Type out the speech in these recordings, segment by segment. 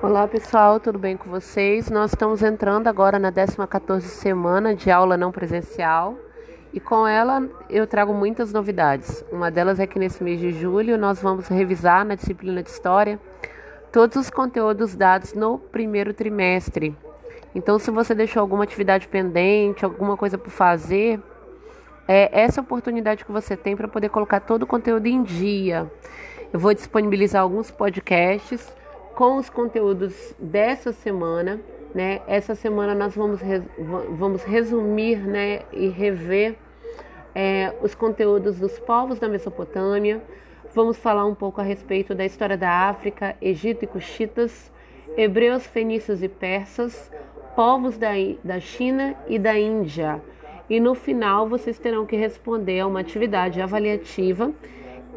Olá pessoal, tudo bem com vocês? Nós estamos entrando agora na 14 semana de aula não presencial e com ela eu trago muitas novidades. Uma delas é que nesse mês de julho nós vamos revisar na disciplina de História todos os conteúdos dados no primeiro trimestre. Então, se você deixou alguma atividade pendente, alguma coisa por fazer, é essa oportunidade que você tem para poder colocar todo o conteúdo em dia. Eu vou disponibilizar alguns podcasts com os conteúdos dessa semana. Né? Essa semana nós vamos, res, vamos resumir né, e rever é, os conteúdos dos povos da Mesopotâmia. Vamos falar um pouco a respeito da história da África, Egito e Cuxitas, hebreus, fenícios e persas, povos da, da China e da Índia. E no final vocês terão que responder a uma atividade avaliativa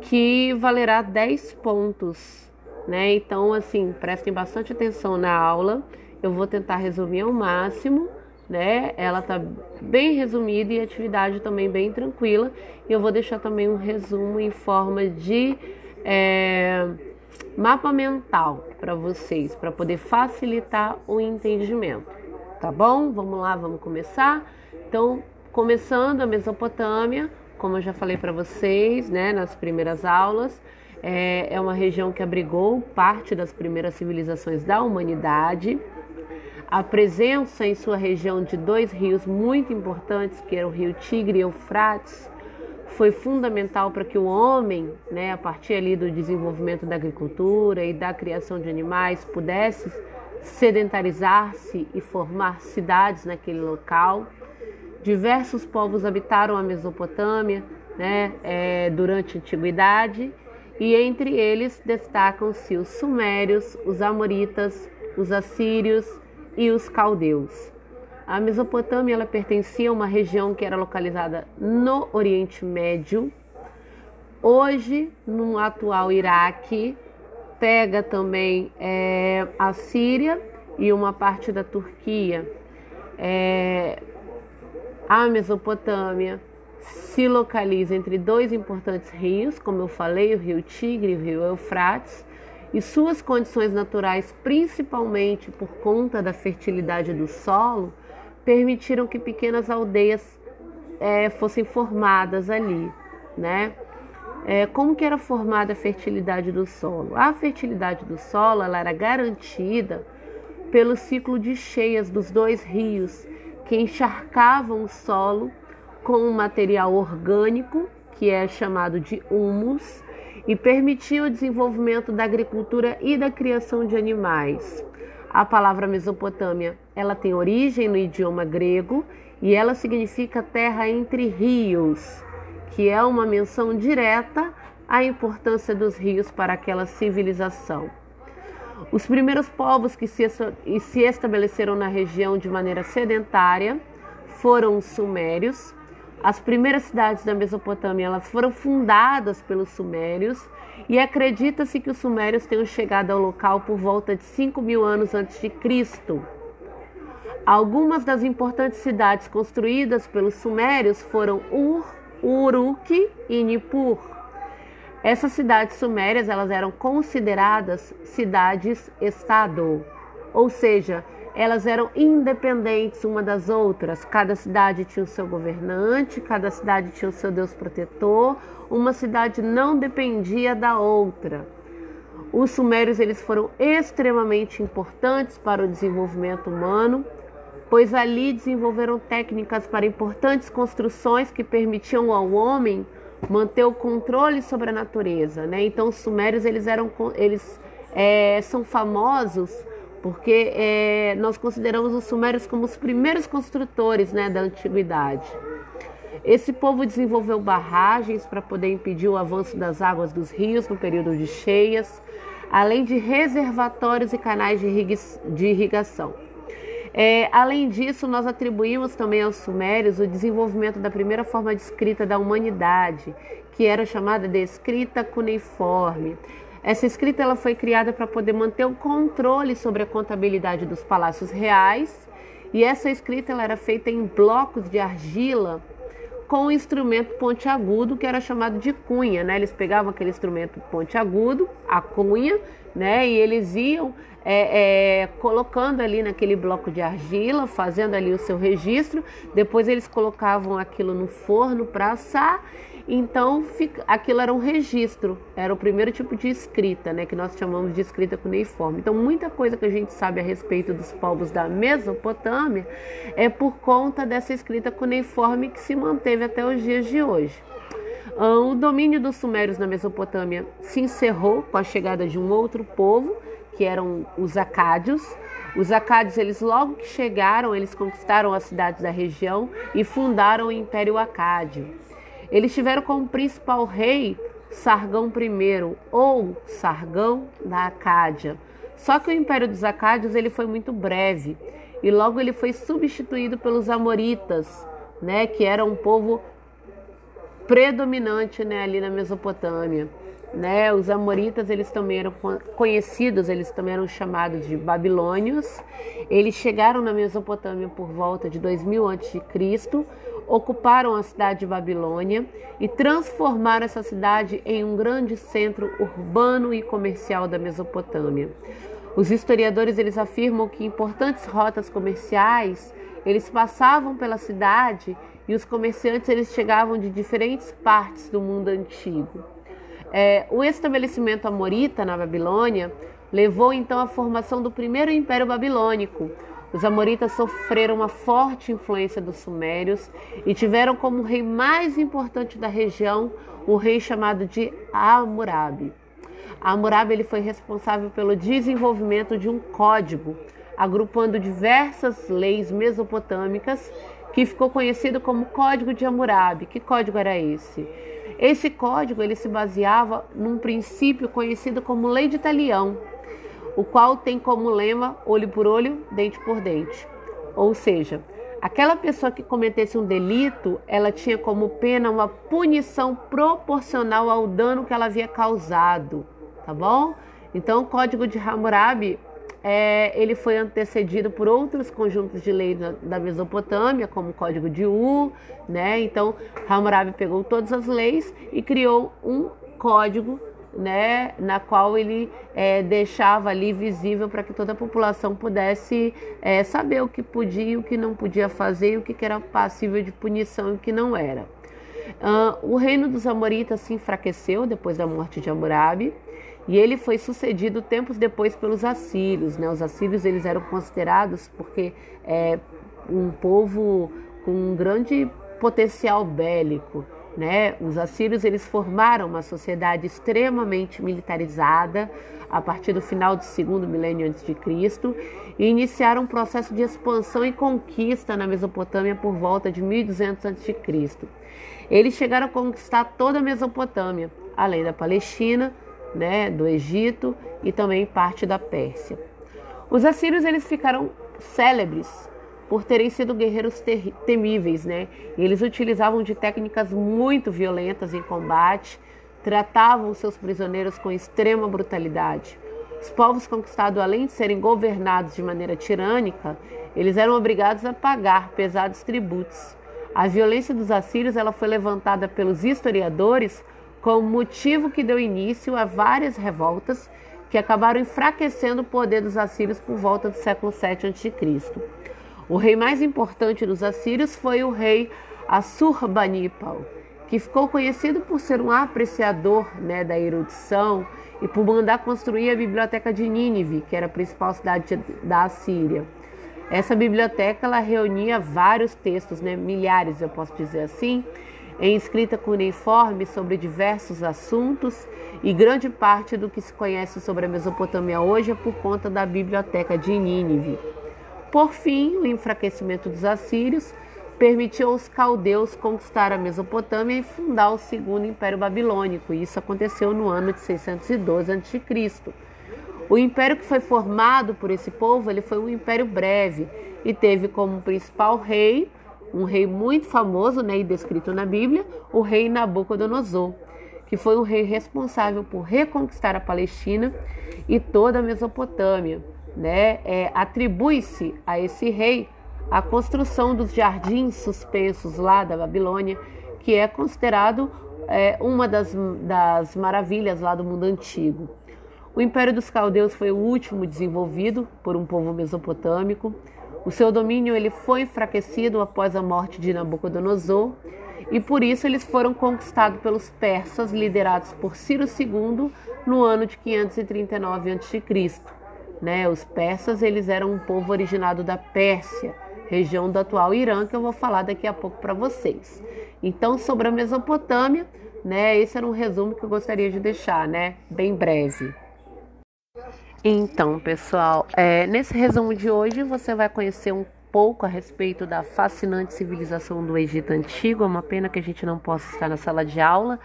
que valerá 10 pontos né? Então, assim, prestem bastante atenção na aula. Eu vou tentar resumir ao máximo, né? Ela tá bem resumida e a atividade também bem tranquila. E eu vou deixar também um resumo em forma de é, mapa mental para vocês, para poder facilitar o entendimento. Tá bom? Vamos lá, vamos começar. Então, começando a Mesopotâmia, como eu já falei para vocês, né, nas primeiras aulas. É, é uma região que abrigou parte das primeiras civilizações da humanidade. A presença em sua região de dois rios muito importantes, que eram o rio Tigre e Eufrates, foi fundamental para que o homem, né, a partir ali do desenvolvimento da agricultura e da criação de animais, pudesse sedentarizar-se e formar cidades naquele local. Diversos povos habitaram a Mesopotâmia né, é, durante a antiguidade e entre eles destacam-se os sumérios, os amoritas, os assírios e os caldeus. A Mesopotâmia ela pertencia a uma região que era localizada no Oriente Médio. Hoje, no atual Iraque, pega também é, a Síria e uma parte da Turquia. É, a Mesopotâmia se localiza entre dois importantes rios, como eu falei, o rio Tigre e o rio Eufrates, e suas condições naturais, principalmente por conta da fertilidade do solo, permitiram que pequenas aldeias é, fossem formadas ali, né? É, como que era formada a fertilidade do solo? A fertilidade do solo ela era garantida pelo ciclo de cheias dos dois rios que encharcavam o solo com um material orgânico, que é chamado de humus, e permitiu o desenvolvimento da agricultura e da criação de animais. A palavra Mesopotâmia, ela tem origem no idioma grego e ela significa terra entre rios, que é uma menção direta à importância dos rios para aquela civilização. Os primeiros povos que se, se estabeleceram na região de maneira sedentária foram os sumérios, as primeiras cidades da Mesopotâmia elas foram fundadas pelos sumérios e acredita-se que os sumérios tenham chegado ao local por volta de 5 mil anos antes de Cristo. Algumas das importantes cidades construídas pelos sumérios foram Ur, Uruk e Nippur. Essas cidades sumérias elas eram consideradas cidades-estado, ou seja, elas eram independentes uma das outras. Cada cidade tinha o seu governante, cada cidade tinha o seu Deus protetor. Uma cidade não dependia da outra. Os sumérios eles foram extremamente importantes para o desenvolvimento humano, pois ali desenvolveram técnicas para importantes construções que permitiam ao homem manter o controle sobre a natureza, né? Então os sumérios eles eram eles é, são famosos porque é, nós consideramos os sumérios como os primeiros construtores né, da antiguidade. Esse povo desenvolveu barragens para poder impedir o avanço das águas dos rios no período de cheias, além de reservatórios e canais de irrigação. É, além disso, nós atribuímos também aos sumérios o desenvolvimento da primeira forma de escrita da humanidade, que era chamada de escrita cuneiforme. Essa escrita ela foi criada para poder manter o controle sobre a contabilidade dos palácios reais, e essa escrita ela era feita em blocos de argila com um instrumento pontiagudo que era chamado de cunha, né? Eles pegavam aquele instrumento pontiagudo, a cunha, né? E eles iam é, é, colocando ali naquele bloco de argila, fazendo ali o seu registro. Depois eles colocavam aquilo no forno para assar. Então aquilo era um registro, era o primeiro tipo de escrita, né, que nós chamamos de escrita cuneiforme. Então muita coisa que a gente sabe a respeito dos povos da Mesopotâmia é por conta dessa escrita cuneiforme que se manteve até os dias de hoje. O domínio dos sumérios na Mesopotâmia se encerrou com a chegada de um outro povo, que eram os acádios. Os acádios, eles logo que chegaram, eles conquistaram as cidades da região e fundaram o Império Acádio. Eles tiveram como principal rei Sargão I ou Sargão da Acádia. Só que o Império dos Acádios ele foi muito breve e logo ele foi substituído pelos Amoritas, né, que era um povo predominante né, ali na Mesopotâmia. Né? Os amoritas eles também eram conhecidos, eles também eram chamados de babilônios. Eles chegaram na Mesopotâmia por volta de 2000 a.C., ocuparam a cidade de Babilônia e transformaram essa cidade em um grande centro urbano e comercial da Mesopotâmia. Os historiadores eles afirmam que importantes rotas comerciais eles passavam pela cidade e os comerciantes eles chegavam de diferentes partes do mundo antigo. É, o estabelecimento amorita na Babilônia levou então à formação do primeiro império babilônico. Os amoritas sofreram uma forte influência dos sumérios e tiveram como rei mais importante da região o rei chamado de Hammurabi. Hammurabi ele foi responsável pelo desenvolvimento de um código agrupando diversas leis mesopotâmicas que ficou conhecido como Código de Hammurabi. Que código era esse? Esse código ele se baseava num princípio conhecido como Lei de Talião, o qual tem como lema olho por olho, dente por dente. Ou seja, aquela pessoa que cometesse um delito, ela tinha como pena uma punição proporcional ao dano que ela havia causado, tá bom? Então, o Código de Hammurabi é, ele foi antecedido por outros conjuntos de leis da, Mesopotâmia, como o Código de U, né? Então, Hammurabi pegou todas as leis e criou um código, né, na qual ele é, deixava ali visível para que toda a população pudesse é, saber o que podia e o que não podia fazer, e o que era passível de punição e o que não era. Uh, o reino dos Amoritas se enfraqueceu depois da morte de Hammurabi e ele foi sucedido tempos depois pelos assírios. Né? Os assírios eles eram considerados porque é um povo com um grande potencial bélico. Né? Os assírios eles formaram uma sociedade extremamente militarizada a partir do final do segundo milênio antes de Cristo e iniciaram um processo de expansão e conquista na Mesopotâmia por volta de 1200 a.C. Eles chegaram a conquistar toda a Mesopotâmia, além da Palestina, né, do Egito e também parte da Pérsia. Os assírios eles ficaram célebres por terem sido guerreiros temíveis, né? Eles utilizavam de técnicas muito violentas em combate, tratavam seus prisioneiros com extrema brutalidade. Os povos conquistados, além de serem governados de maneira tirânica, eles eram obrigados a pagar pesados tributos. A violência dos assírios ela foi levantada pelos historiadores como motivo que deu início a várias revoltas que acabaram enfraquecendo o poder dos assírios por volta do século 7 a.C. O rei mais importante dos assírios foi o rei Assurbanipal, que ficou conhecido por ser um apreciador né, da erudição e por mandar construir a biblioteca de Nínive, que era a principal cidade da Assíria. Essa biblioteca ela reunia vários textos, né, milhares, eu posso dizer assim, em escrita cuneiforme sobre diversos assuntos, e grande parte do que se conhece sobre a Mesopotâmia hoje é por conta da biblioteca de Nínive. Por fim, o enfraquecimento dos assírios permitiu aos caldeus conquistar a Mesopotâmia e fundar o segundo Império Babilônico. Isso aconteceu no ano de 612 a.C. O império que foi formado por esse povo, ele foi um império breve e teve como principal rei um rei muito famoso né, e descrito na Bíblia, o rei Nabucodonosor, que foi um rei responsável por reconquistar a Palestina e toda a Mesopotâmia. Né? É, Atribui-se a esse rei a construção dos jardins suspensos lá da Babilônia, que é considerado é, uma das, das maravilhas lá do mundo antigo. O Império dos Caldeus foi o último desenvolvido por um povo mesopotâmico. O seu domínio ele foi enfraquecido após a morte de Nabucodonosor e por isso eles foram conquistados pelos persas, liderados por Ciro II no ano de 539 a.C. Né? Os persas eles eram um povo originado da Pérsia, região do atual Irã, que eu vou falar daqui a pouco para vocês. Então, sobre a Mesopotâmia, né? Esse era um resumo que eu gostaria de deixar, né? Bem breve. Então, pessoal, é, nesse resumo de hoje você vai conhecer um pouco a respeito da fascinante civilização do Egito Antigo. É uma pena que a gente não possa estar na sala de aula,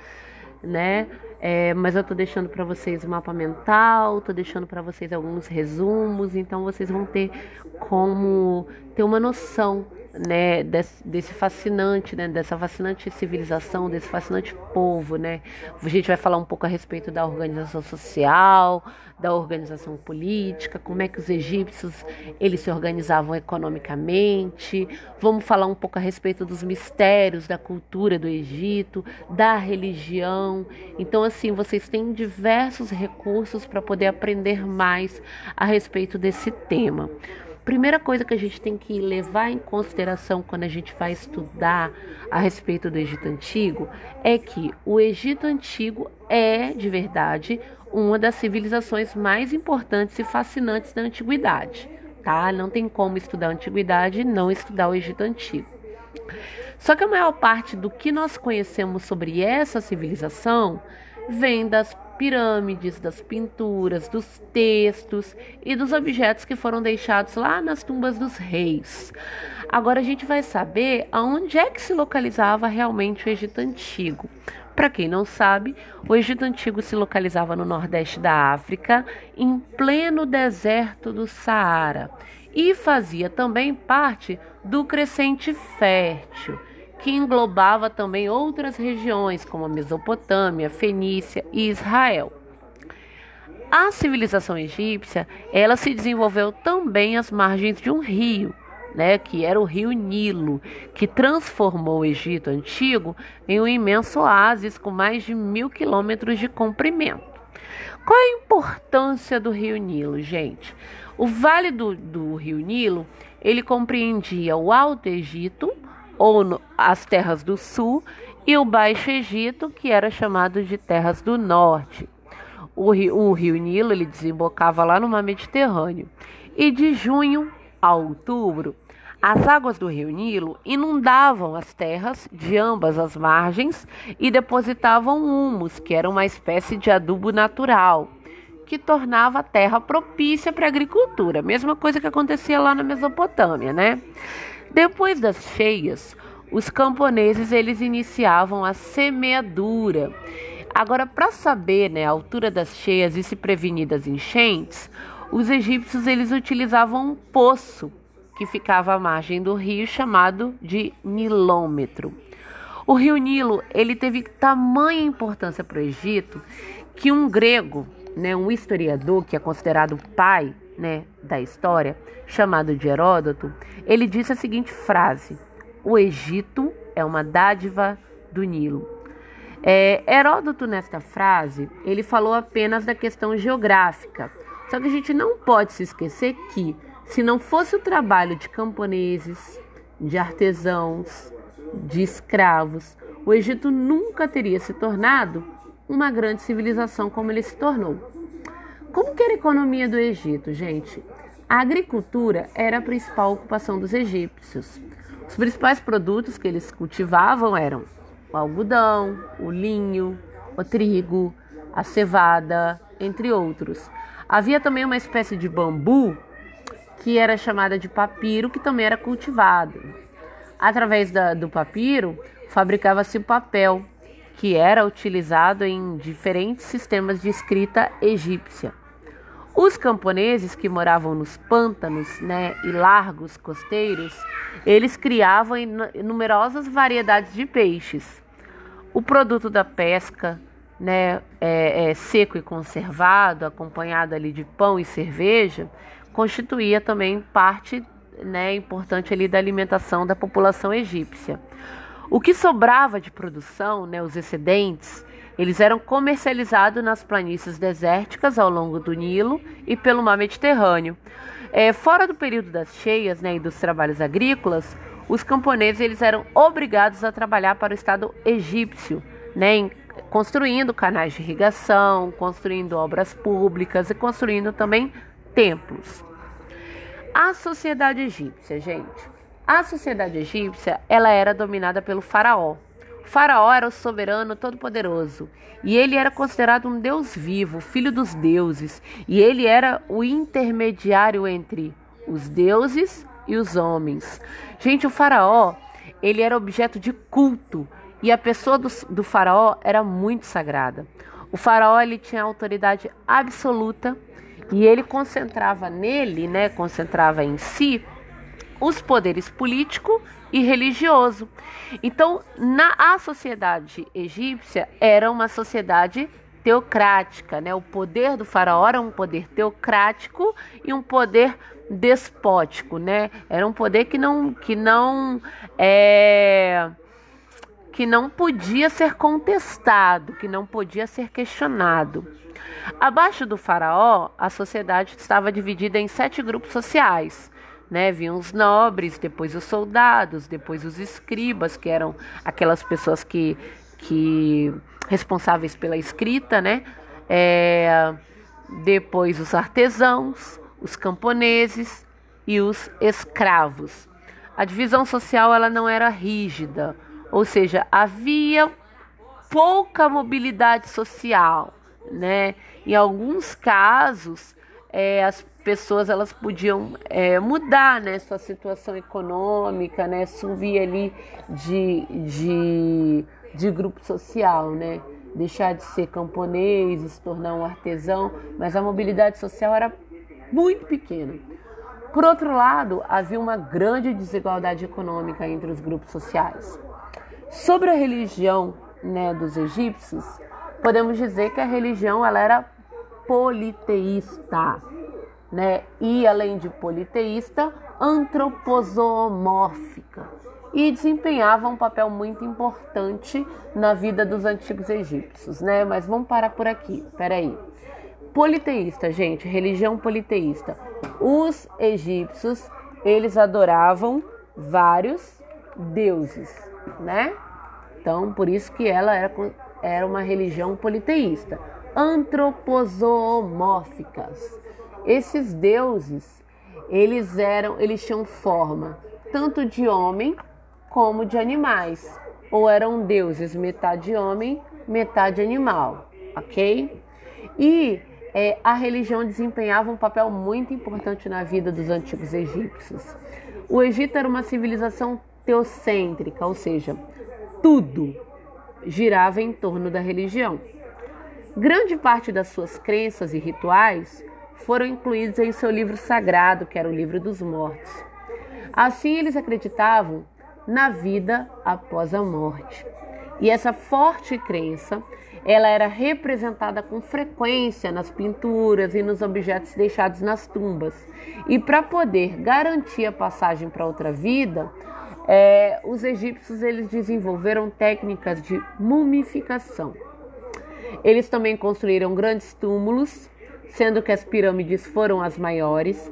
né? É, mas eu tô deixando para vocês o mapa mental, tô deixando para vocês alguns resumos, então vocês vão ter como ter uma noção né, desse, desse, fascinante, né, dessa fascinante civilização, desse fascinante povo, né? A gente vai falar um pouco a respeito da organização social, da organização política, como é que os egípcios eles se organizavam economicamente. Vamos falar um pouco a respeito dos mistérios da cultura do Egito, da religião. Então, assim, vocês têm diversos recursos para poder aprender mais a respeito desse tema. Primeira coisa que a gente tem que levar em consideração quando a gente vai estudar a respeito do Egito Antigo é que o Egito Antigo é, de verdade, uma das civilizações mais importantes e fascinantes da antiguidade, tá? Não tem como estudar a antiguidade e não estudar o Egito Antigo. Só que a maior parte do que nós conhecemos sobre essa civilização vem das pirâmides, das pinturas, dos textos e dos objetos que foram deixados lá nas tumbas dos reis. Agora a gente vai saber aonde é que se localizava realmente o Egito Antigo. Para quem não sabe, o Egito Antigo se localizava no nordeste da África, em pleno deserto do Saara, e fazia também parte do crescente fértil que englobava também outras regiões como a Mesopotâmia, Fenícia e Israel. A civilização egípcia, ela se desenvolveu também às margens de um rio, né, que era o rio Nilo, que transformou o Egito antigo em um imenso oásis com mais de mil quilômetros de comprimento. Qual a importância do rio Nilo, gente? O vale do, do rio Nilo, ele compreendia o Alto Egito, ou no, as terras do sul, e o Baixo Egito, que era chamado de terras do norte. O rio, o rio Nilo ele desembocava lá no mar Mediterrâneo. E de junho a outubro, as águas do rio Nilo inundavam as terras de ambas as margens e depositavam humus, que era uma espécie de adubo natural, que tornava a terra propícia para a agricultura. Mesma coisa que acontecia lá na Mesopotâmia, né? Depois das cheias, os camponeses eles iniciavam a semeadura. Agora, para saber né, a altura das cheias e se prevenir das enchentes, os egípcios eles utilizavam um poço que ficava à margem do rio chamado de nilômetro. O rio Nilo ele teve tamanha importância para o Egito que um grego, né, um historiador que é considerado pai né, da história, chamado de Heródoto, ele disse a seguinte frase: O Egito é uma dádiva do Nilo. É, Heródoto, nesta frase, ele falou apenas da questão geográfica. Só que a gente não pode se esquecer que, se não fosse o trabalho de camponeses, de artesãos, de escravos, o Egito nunca teria se tornado uma grande civilização como ele se tornou. Como que era a economia do Egito, gente? A agricultura era a principal ocupação dos egípcios. Os principais produtos que eles cultivavam eram o algodão, o linho, o trigo, a cevada, entre outros. Havia também uma espécie de bambu que era chamada de papiro, que também era cultivado. Através da, do papiro, fabricava-se o papel, que era utilizado em diferentes sistemas de escrita egípcia. Os camponeses que moravam nos pântanos né, e largos costeiros, eles criavam numerosas variedades de peixes. O produto da pesca, né, é, é, seco e conservado, acompanhado ali de pão e cerveja, constituía também parte né, importante ali da alimentação da população egípcia. O que sobrava de produção, né, os excedentes, Eles eram comercializados nas planícies desérticas ao longo do Nilo e pelo mar Mediterrâneo. É, fora do período das cheias né, e dos trabalhos agrícolas, os camponeses eles eram obrigados a trabalhar para o Estado egípcio, né, em, construindo canais de irrigação, construindo obras públicas e construindo também templos. A sociedade egípcia, gente. A sociedade egípcia, ela era dominada pelo faraó. Faraó era o soberano todo-poderoso e ele era considerado um deus vivo, filho dos deuses, e ele era o intermediário entre os deuses e os homens. Gente, o faraó, ele era objeto de culto e a pessoa do, do faraó era muito sagrada. O faraó ele tinha autoridade absoluta e ele concentrava nele, né, concentrava em si os poderes político e religioso. Então, na a sociedade egípcia era uma sociedade teocrática, né? O poder do faraó era um poder teocrático e um poder despótico, né? Era um poder que não que não é que não podia ser contestado, que não podia ser questionado. Abaixo do faraó, a sociedade estava dividida em sete grupos sociais né? Vinham os nobres, depois os soldados, depois os escribas, que eram aquelas pessoas que, que responsáveis pela escrita, né? É, depois os artesãos, os camponeses e os escravos. A divisão social ela não era rígida, ou seja, havia pouca mobilidade social, né? Em alguns casos, é, as pessoas elas podiam é, mudar né, sua situação econômica, né, subir ali de, de, de grupo social, né, deixar de ser camponês, se tornar um artesão, mas a mobilidade social era muito pequena. Por outro lado, havia uma grande desigualdade econômica entre os grupos sociais. Sobre a religião né, dos egípcios, podemos dizer que a religião ela era politeísta né? E além de politeísta, antroposomórfica e desempenhava um papel muito importante na vida dos antigos egípcios, né? Mas vamos parar por aqui. Peraí. Politeísta, gente, religião politeísta. Os egípcios, eles adoravam vários deuses, né? Então, por isso que ela era, era uma religião politeísta. Antroposomórficas esses deuses, eles eram, eles tinham forma tanto de homem como de animais, ou eram deuses metade homem, metade animal, ok? E é, a religião desempenhava um papel muito importante na vida dos antigos egípcios. O Egito era uma civilização teocêntrica, ou seja, tudo girava em torno da religião. Grande parte das suas crenças e rituais foram incluídos em seu livro sagrado, que era o livro dos mortos. Assim, eles acreditavam na vida após a morte. E essa forte crença, ela era representada com frequência nas pinturas e nos objetos deixados nas tumbas. E para poder garantir a passagem para outra vida, é, os egípcios eles desenvolveram técnicas de mumificação. Eles também construíram grandes túmulos sendo que as pirâmides foram as maiores.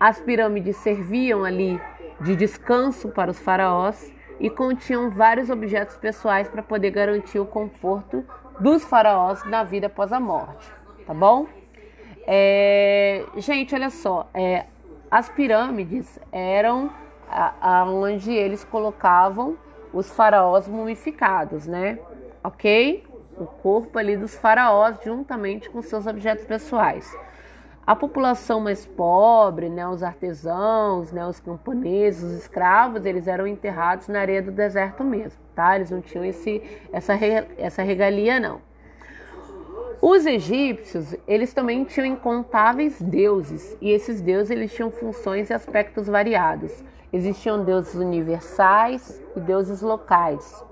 As pirâmides serviam ali de descanso para os faraós e continham vários objetos pessoais para poder garantir o conforto dos faraós na vida após a morte, tá bom? É, gente, olha só, é, as pirâmides eram aonde eles colocavam os faraós mumificados, né? Ok? O corpo ali dos faraós juntamente com seus objetos pessoais. A população mais pobre, né, os artesãos, né, os camponeses, os escravos, eles eram enterrados na areia do deserto mesmo, tá? Eles não tinham esse, essa, essa regalia, não. Os egípcios, eles também tinham incontáveis deuses, e esses deuses eles tinham funções e aspectos variados. Existiam deuses universais e deuses locais.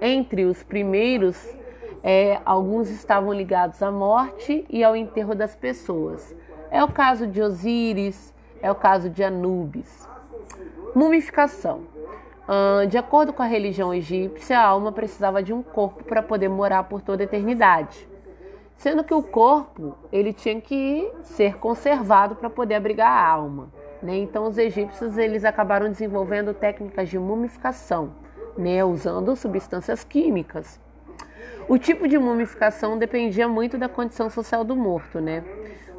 Entre os primeiros é, alguns estavam ligados à morte e ao enterro das pessoas. É o caso de Osíris, é o caso de Anubis. Mumificação. de acordo com a religião egípcia, a alma precisava de um corpo para poder morar por toda a eternidade. Sendo que o corpo ele tinha que ser conservado para poder abrigar a alma. Né? Então os egípcios eles acabaram desenvolvendo técnicas de mumificação, né? usando substâncias químicas. O tipo de mumificação dependia muito da condição social do morto, né?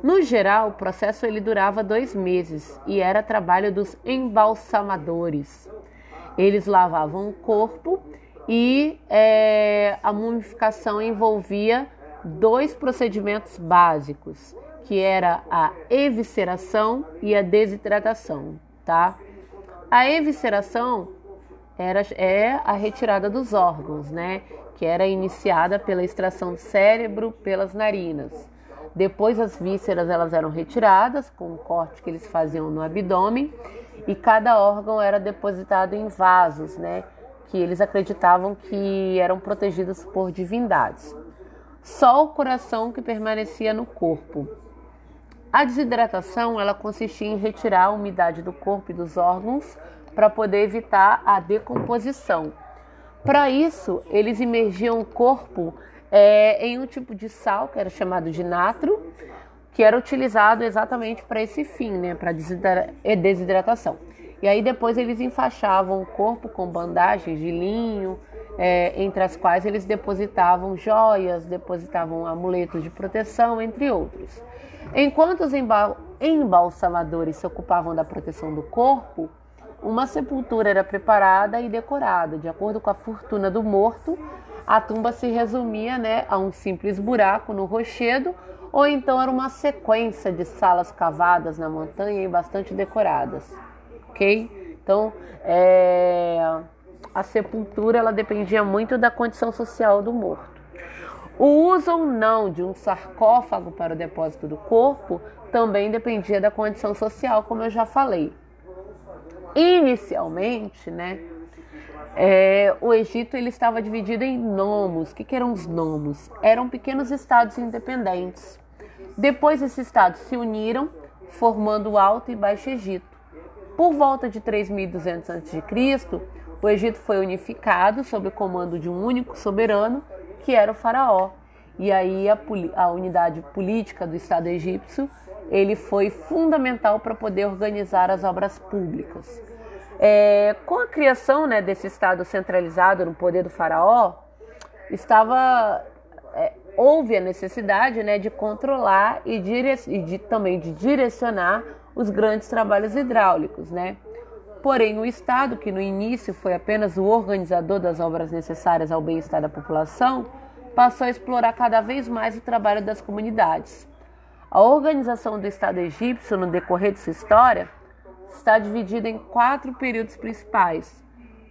No geral, o processo ele durava dois meses e era trabalho dos embalsamadores. Eles lavavam o corpo e é, a mumificação envolvia dois procedimentos básicos, que era a evisceração e a desidratação, tá? A evisceração era, é a retirada dos órgãos, né? Que era iniciada pela extração do cérebro pelas narinas. Depois as vísceras elas eram retiradas com um corte que eles faziam no abdômen e cada órgão era depositado em vasos, né? Que eles acreditavam que eram protegidos por divindades. Só o coração que permanecia no corpo. A desidratação ela consistia em retirar a umidade do corpo e dos órgãos para poder evitar a decomposição. Para isso, eles imergiam o corpo é, em um tipo de sal que era chamado de natro, que era utilizado exatamente para esse fim, né, para desidratação. E aí depois eles enfaixavam o corpo com bandagens de linho, é, entre as quais eles depositavam joias, depositavam amuletos de proteção, entre outros. Enquanto os embalsamadores se ocupavam da proteção do corpo, uma sepultura era preparada e decorada. De acordo com a fortuna do morto, a tumba se resumia né, a um simples buraco no rochedo, ou então era uma sequência de salas cavadas na montanha e bastante decoradas. Ok? Então, é, a sepultura ela dependia muito da condição social do morto. O uso ou não de um sarcófago para o depósito do corpo também dependia da condição social, como eu já falei. Inicialmente, né, é, o Egito ele estava dividido em nomos. O que, que eram os nomos? Eram pequenos estados independentes. Depois esses estados se uniram, formando o Alto e Baixo Egito. Por volta de 3200 a.C., o Egito foi unificado sob o comando de um único soberano, que era o faraó. E aí a, a unidade política do Estado egípcio ele foi fundamental para poder organizar as obras públicas. É, com a criação né, desse Estado centralizado no poder do faraó, estava é, houve a necessidade né, de controlar e, e de, também de direcionar os grandes trabalhos hidráulicos, né? Porém, o Estado, que no início foi apenas o organizador das obras necessárias ao bem-estar da população, passou a explorar cada vez mais o trabalho das comunidades. A organização do Estado egípcio no decorrer de sua história está dividida em quatro períodos principais: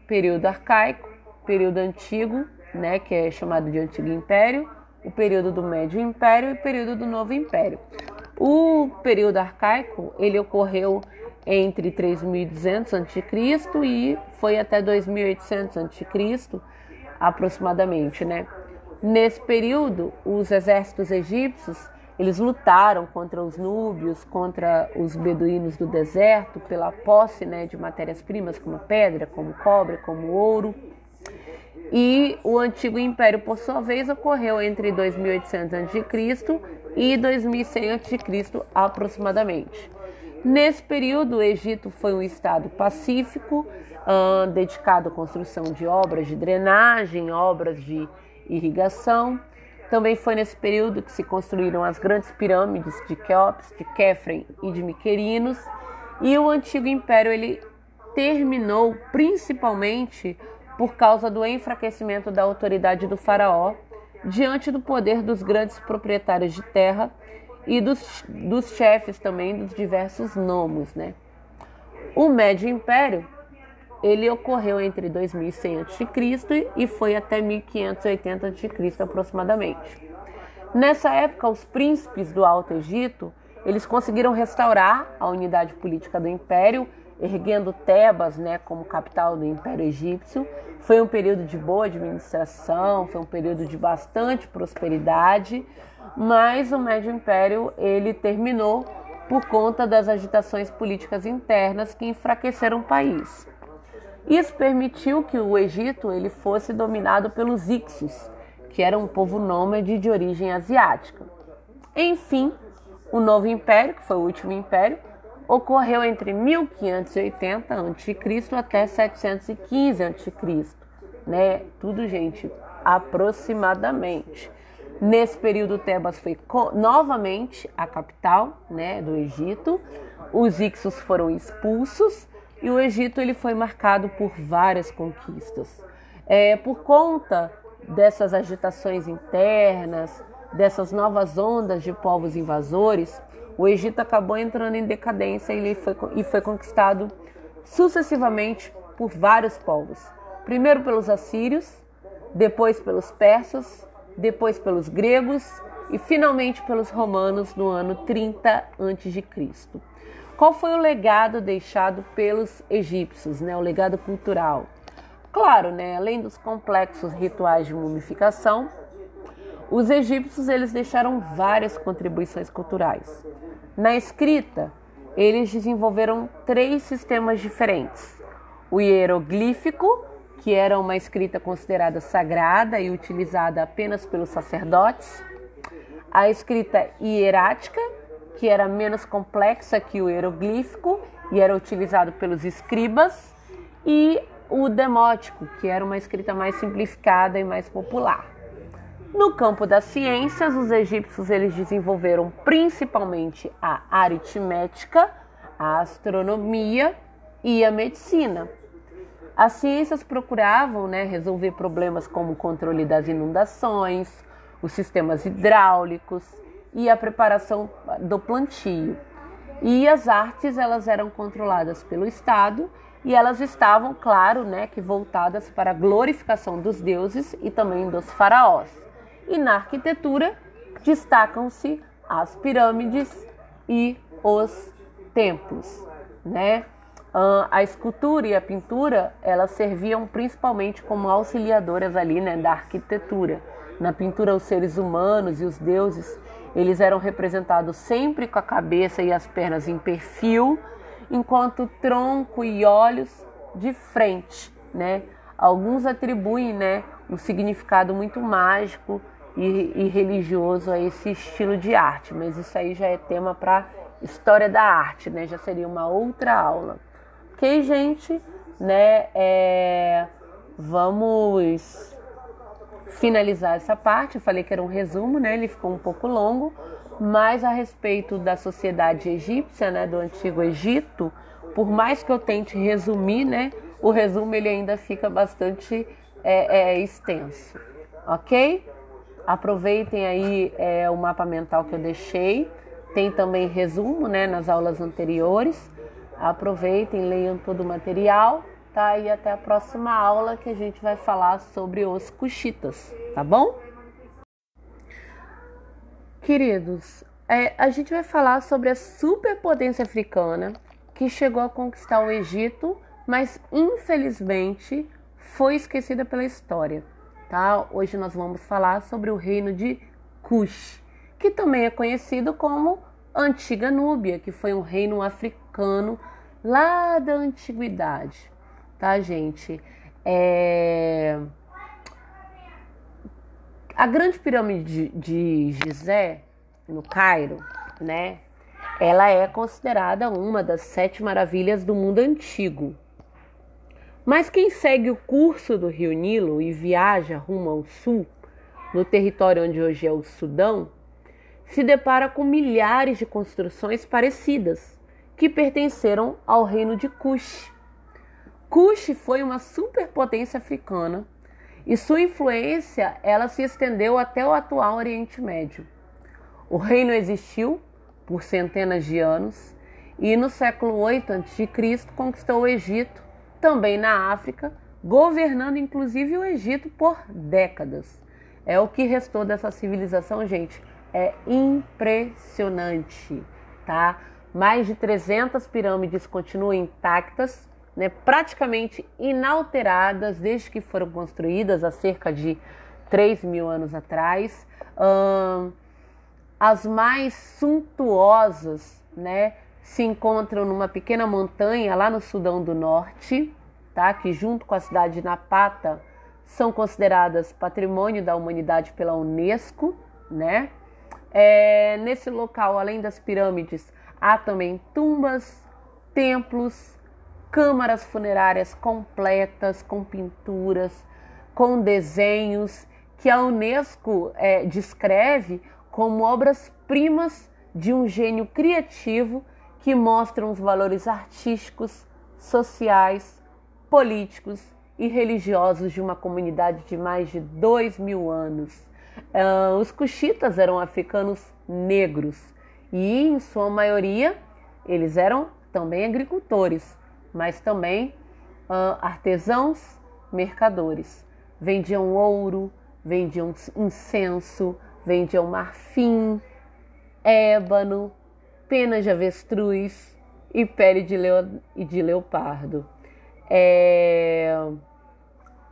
período arcaico, período antigo, né, que é chamado de Antigo Império, o período do Médio Império e o período do Novo Império. O período arcaico ele ocorreu entre 3200 a.C. e foi até 2800 a.C. aproximadamente, né? Nesse período, os exércitos egípcios eles lutaram contra os núbios, contra os beduínos do deserto, pela posse né, de matérias-primas como pedra, como cobre, como ouro. E o antigo império, por sua vez, ocorreu entre 2800 a.C. e 2100 a.C. aproximadamente. Nesse período, o Egito foi um estado pacífico, uh, dedicado à construção de obras de drenagem, obras de irrigação. Também foi nesse período que se construíram as grandes pirâmides de Quéops, de Kefren e de Miquerinos. E o antigo império ele terminou principalmente por causa do enfraquecimento da autoridade do faraó diante do poder dos grandes proprietários de terra e dos, dos chefes também dos diversos nomos, né? O Médio Império ele ocorreu entre 2100 a.C. e foi até 1580 a.C. aproximadamente. Nessa época, os príncipes do Alto Egito eles conseguiram restaurar a unidade política do império, erguendo Tebas né, como capital do Império Egípcio. Foi um período de boa administração, foi um período de bastante prosperidade, mas o Médio Império ele terminou por conta das agitações políticas internas que enfraqueceram o país. Isso permitiu que o Egito ele fosse dominado pelos Ixos, que era um povo nômade de origem asiática. Enfim, o novo império, que foi o último império, ocorreu entre 1580 a.C. até 715 a.C. Né? Tudo, gente, aproximadamente. Nesse período, Tebas foi novamente a capital né, do Egito. Os Ixos foram expulsos e o Egito ele foi marcado por várias conquistas. É, por conta dessas agitações internas, dessas novas ondas de povos invasores, o Egito acabou entrando em decadência e foi, e foi conquistado sucessivamente por vários povos. Primeiro pelos assírios, depois pelos persas, depois pelos gregos e finalmente pelos romanos no ano 30 a.C. Qual foi o legado deixado pelos egípcios, né? o legado cultural? Claro, né? além dos complexos rituais de mumificação, os egípcios eles deixaram várias contribuições culturais. Na escrita, eles desenvolveram três sistemas diferentes: o hieroglífico, que era uma escrita considerada sagrada e utilizada apenas pelos sacerdotes, a escrita hierática, que era menos complexa que o hieroglífico e era utilizado pelos escribas, e o demótico, que era uma escrita mais simplificada e mais popular. No campo das ciências, os egípcios eles desenvolveram principalmente a aritmética, a astronomia e a medicina. As ciências procuravam né, resolver problemas como o controle das inundações, os sistemas hidráulicos e a preparação do plantio. E as artes elas eram controladas pelo Estado e elas estavam, claro, né, que voltadas para a glorificação dos deuses e também dos faraós. E na arquitetura destacam-se as pirâmides e os templos, né? A escultura e a pintura, elas serviam principalmente como auxiliadoras ali, né, da arquitetura. Na pintura, os seres humanos e os deuses, eles eram representados sempre com a cabeça e as pernas em perfil, enquanto tronco e olhos de frente, né? Alguns atribuem, né, um significado muito mágico e, e religioso a esse estilo de arte, mas isso aí já é tema para história da arte, né? Já seria uma outra aula. Ok, gente, né? É, vamos finalizar essa parte. Eu falei que era um resumo, né? Ele ficou um pouco longo, mas a respeito da sociedade egípcia, né? Do antigo Egito, por mais que eu tente resumir, né? O resumo ele ainda fica bastante é, é, extenso, ok? Aproveitem aí é, o mapa mental que eu deixei. Tem também resumo né, nas aulas anteriores. Aproveitem, leiam todo o material, tá? E até a próxima aula que a gente vai falar sobre os cuxitas, tá bom? Queridos, é, a gente vai falar sobre a superpotência africana que chegou a conquistar o Egito, mas infelizmente foi esquecida pela história tá? Hoje nós vamos falar sobre o reino de Cush, que também é conhecido como Antiga Núbia, que foi um reino africano lá da antiguidade, tá, gente? É... A grande pirâmide de Gizé, no Cairo, né? Ela é considerada uma das sete maravilhas do mundo antigo, mas quem segue o curso do rio Nilo e viaja rumo ao sul, no território onde hoje é o Sudão, se depara com milhares de construções parecidas que pertenceram ao reino de Cush. Cush foi uma superpotência africana e sua influência ela se estendeu até o atual Oriente Médio. O reino existiu por centenas de anos e no século 8 a.C. conquistou o Egito também na África, governando inclusive o Egito por décadas. É o que restou dessa civilização, gente. É impressionante, tá? Mais de 300 pirâmides continuam intactas, né, praticamente inalteradas desde que foram construídas há cerca de 3 mil anos atrás. As mais suntuosas, né, se encontram numa pequena montanha lá no Sudão do Norte, tá? que junto com a cidade de Napata são consideradas patrimônio da humanidade pela Unesco. Né? É, nesse local, além das pirâmides, há também tumbas, templos, câmaras funerárias completas com pinturas, com desenhos que a Unesco é, descreve como obras-primas de um gênio criativo que mostram os valores artísticos, sociais, políticos e religiosos de uma comunidade de mais de dois mil anos. Uh, os cuxitas eram africanos negros e, em sua maioria, eles eram também agricultores, mas também uh, artesãos, mercadores. Vendiam ouro, vendiam incenso, vendiam marfim, ébano, penas de avestruz e pele de, leo, de leopardo. É,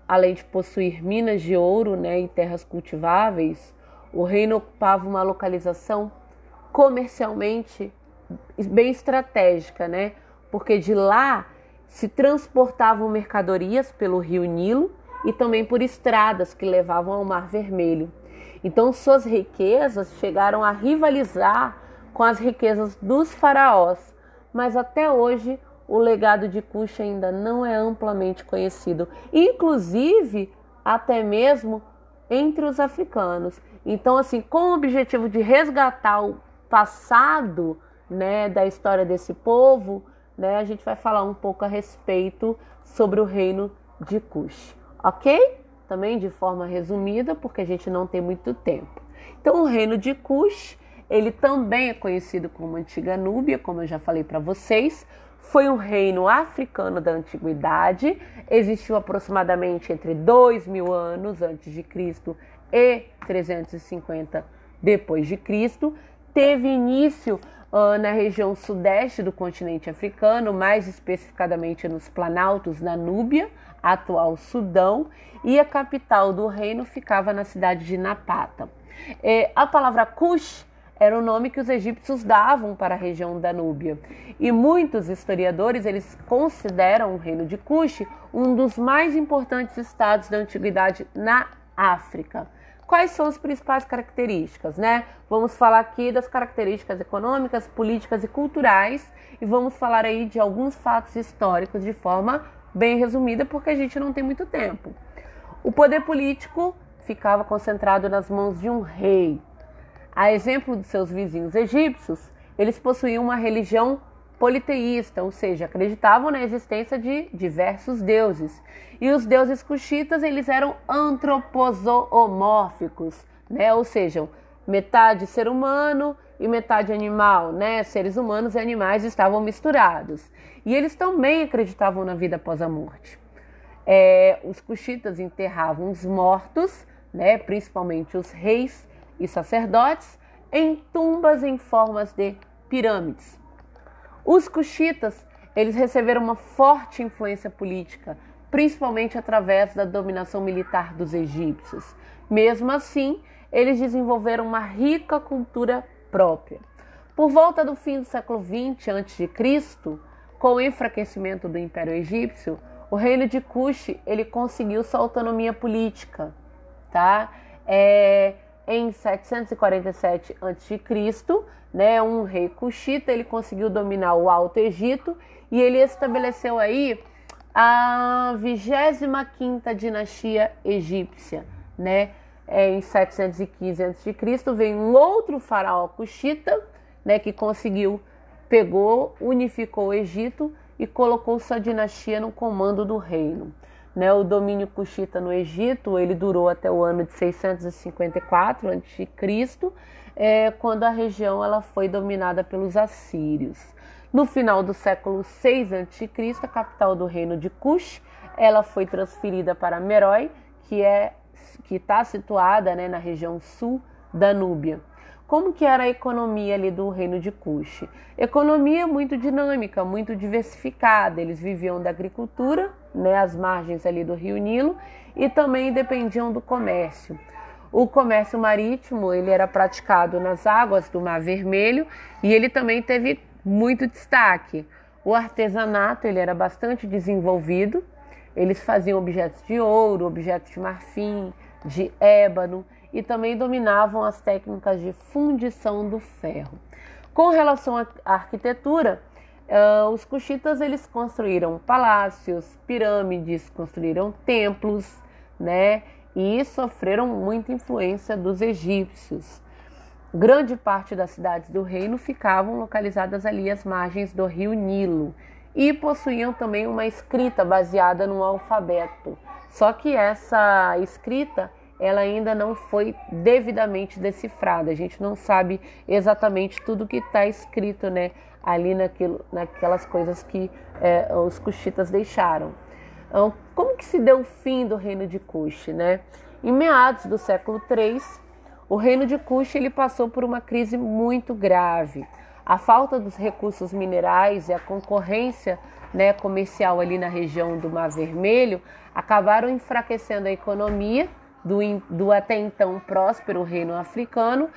além de possuir minas de ouro né, e terras cultiváveis, o reino ocupava uma localização comercialmente bem estratégica, né? Porque de lá se transportavam mercadorias pelo rio Nilo e também por estradas que levavam ao Mar Vermelho. Então, suas riquezas chegaram a rivalizar com as riquezas dos faraós, mas até hoje o legado de Cuxa ainda não é amplamente conhecido, inclusive até mesmo entre os africanos. Então, assim, com o objetivo de resgatar o passado, né, da história desse povo, né, a gente vai falar um pouco a respeito sobre o reino de Cuxa ok? Também de forma resumida, porque a gente não tem muito tempo. Então, o reino de Cush, ele também é conhecido como Antiga Núbia, como eu já falei para vocês. Foi um reino africano da antiguidade, existiu aproximadamente entre 2 mil anos antes de Cristo e 350 depois de Cristo. Teve início na região sudeste do continente africano, mais especificadamente nos planaltos da Núbia, atual Sudão, e a capital do reino ficava na cidade de Napata. É, a palavra Cush era o nome que os egípcios davam para a região da Núbia. E muitos historiadores eles consideram o reino de Cush um dos mais importantes estados da antiguidade na África. Quais são as principais características, né? Vamos falar aqui das características econômicas, políticas e culturais e vamos falar aí de alguns fatos históricos de forma bem resumida, porque a gente não tem muito tempo. O poder político ficava concentrado nas mãos de um rei. A exemplo de seus vizinhos egípcios, eles possuíam uma religião politeísta, ou seja, acreditavam na existência de diversos deuses. E os deuses cuxitas, eles eram antropozoomórficos, né? Ou seja, metade ser humano e metade animal, né? Seres humanos e animais estavam misturados. E eles também acreditavam na vida após a morte. É, os cuxitas enterravam os mortos, né? Principalmente os reis e sacerdotes, em tumbas em formas de pirâmides. Os cuxitas, eles receberam uma forte influência política, principalmente através da dominação militar dos egípcios. Mesmo assim, eles desenvolveram uma rica cultura própria. Por volta do fim do século XX a.C., com o enfraquecimento do Império Egípcio, o reino de Cush ele conseguiu sua autonomia política, tá? É, em 747 a.C., né, um rei cuxita, ele conseguiu dominar o Alto Egito e ele estabeleceu aí a 25ª dinastia egípcia, né? é, em 715 a.C., vem um outro faraó cuxita, né, que conseguiu, pegou, unificou o Egito e colocou sua dinastia no comando do reino. Né, o domínio cuxita no Egito ele durou até o ano de 654 a.C., é, quando a região ela foi dominada pelos assírios. No final do século 6 a.C., a capital do reino de Cush, ela foi transferida para Merói, que é que está situada né, na região sul da Núbia. Como que era a economia ali do reino de Cush? Economia muito dinâmica, muito diversificada. Eles viviam da agricultura, né, às margens ali do rio Nilo, e também dependiam do comércio. O comércio marítimo ele era praticado nas águas do Mar Vermelho e ele também teve muito destaque. O artesanato ele era bastante desenvolvido Eles faziam objetos de ouro, objetos de marfim, de ébano e também dominavam as técnicas de fundição do ferro. Com relação à arquitetura, uh, os cuxitas eles construíram palácios, pirâmides, construíram templos, né? E sofreram muita influência dos egípcios. Grande parte das cidades do reino ficavam localizadas ali às margens do rio Nilo e possuíam também uma escrita baseada no alfabeto. Só que essa escrita ela ainda não foi devidamente decifrada. A gente não sabe exatamente tudo que está escrito, né, ali naquilo, naquelas coisas que é, os cuxitas deixaram. Então, como que se deu o fim do reino de Cush, né? Em meados do século III, o reino de Cush ele passou por uma crise muito grave. A falta dos recursos minerais e a concorrência né, comercial ali na região do Mar Vermelho acabaram enfraquecendo a economia do, do até então próspero reino africano.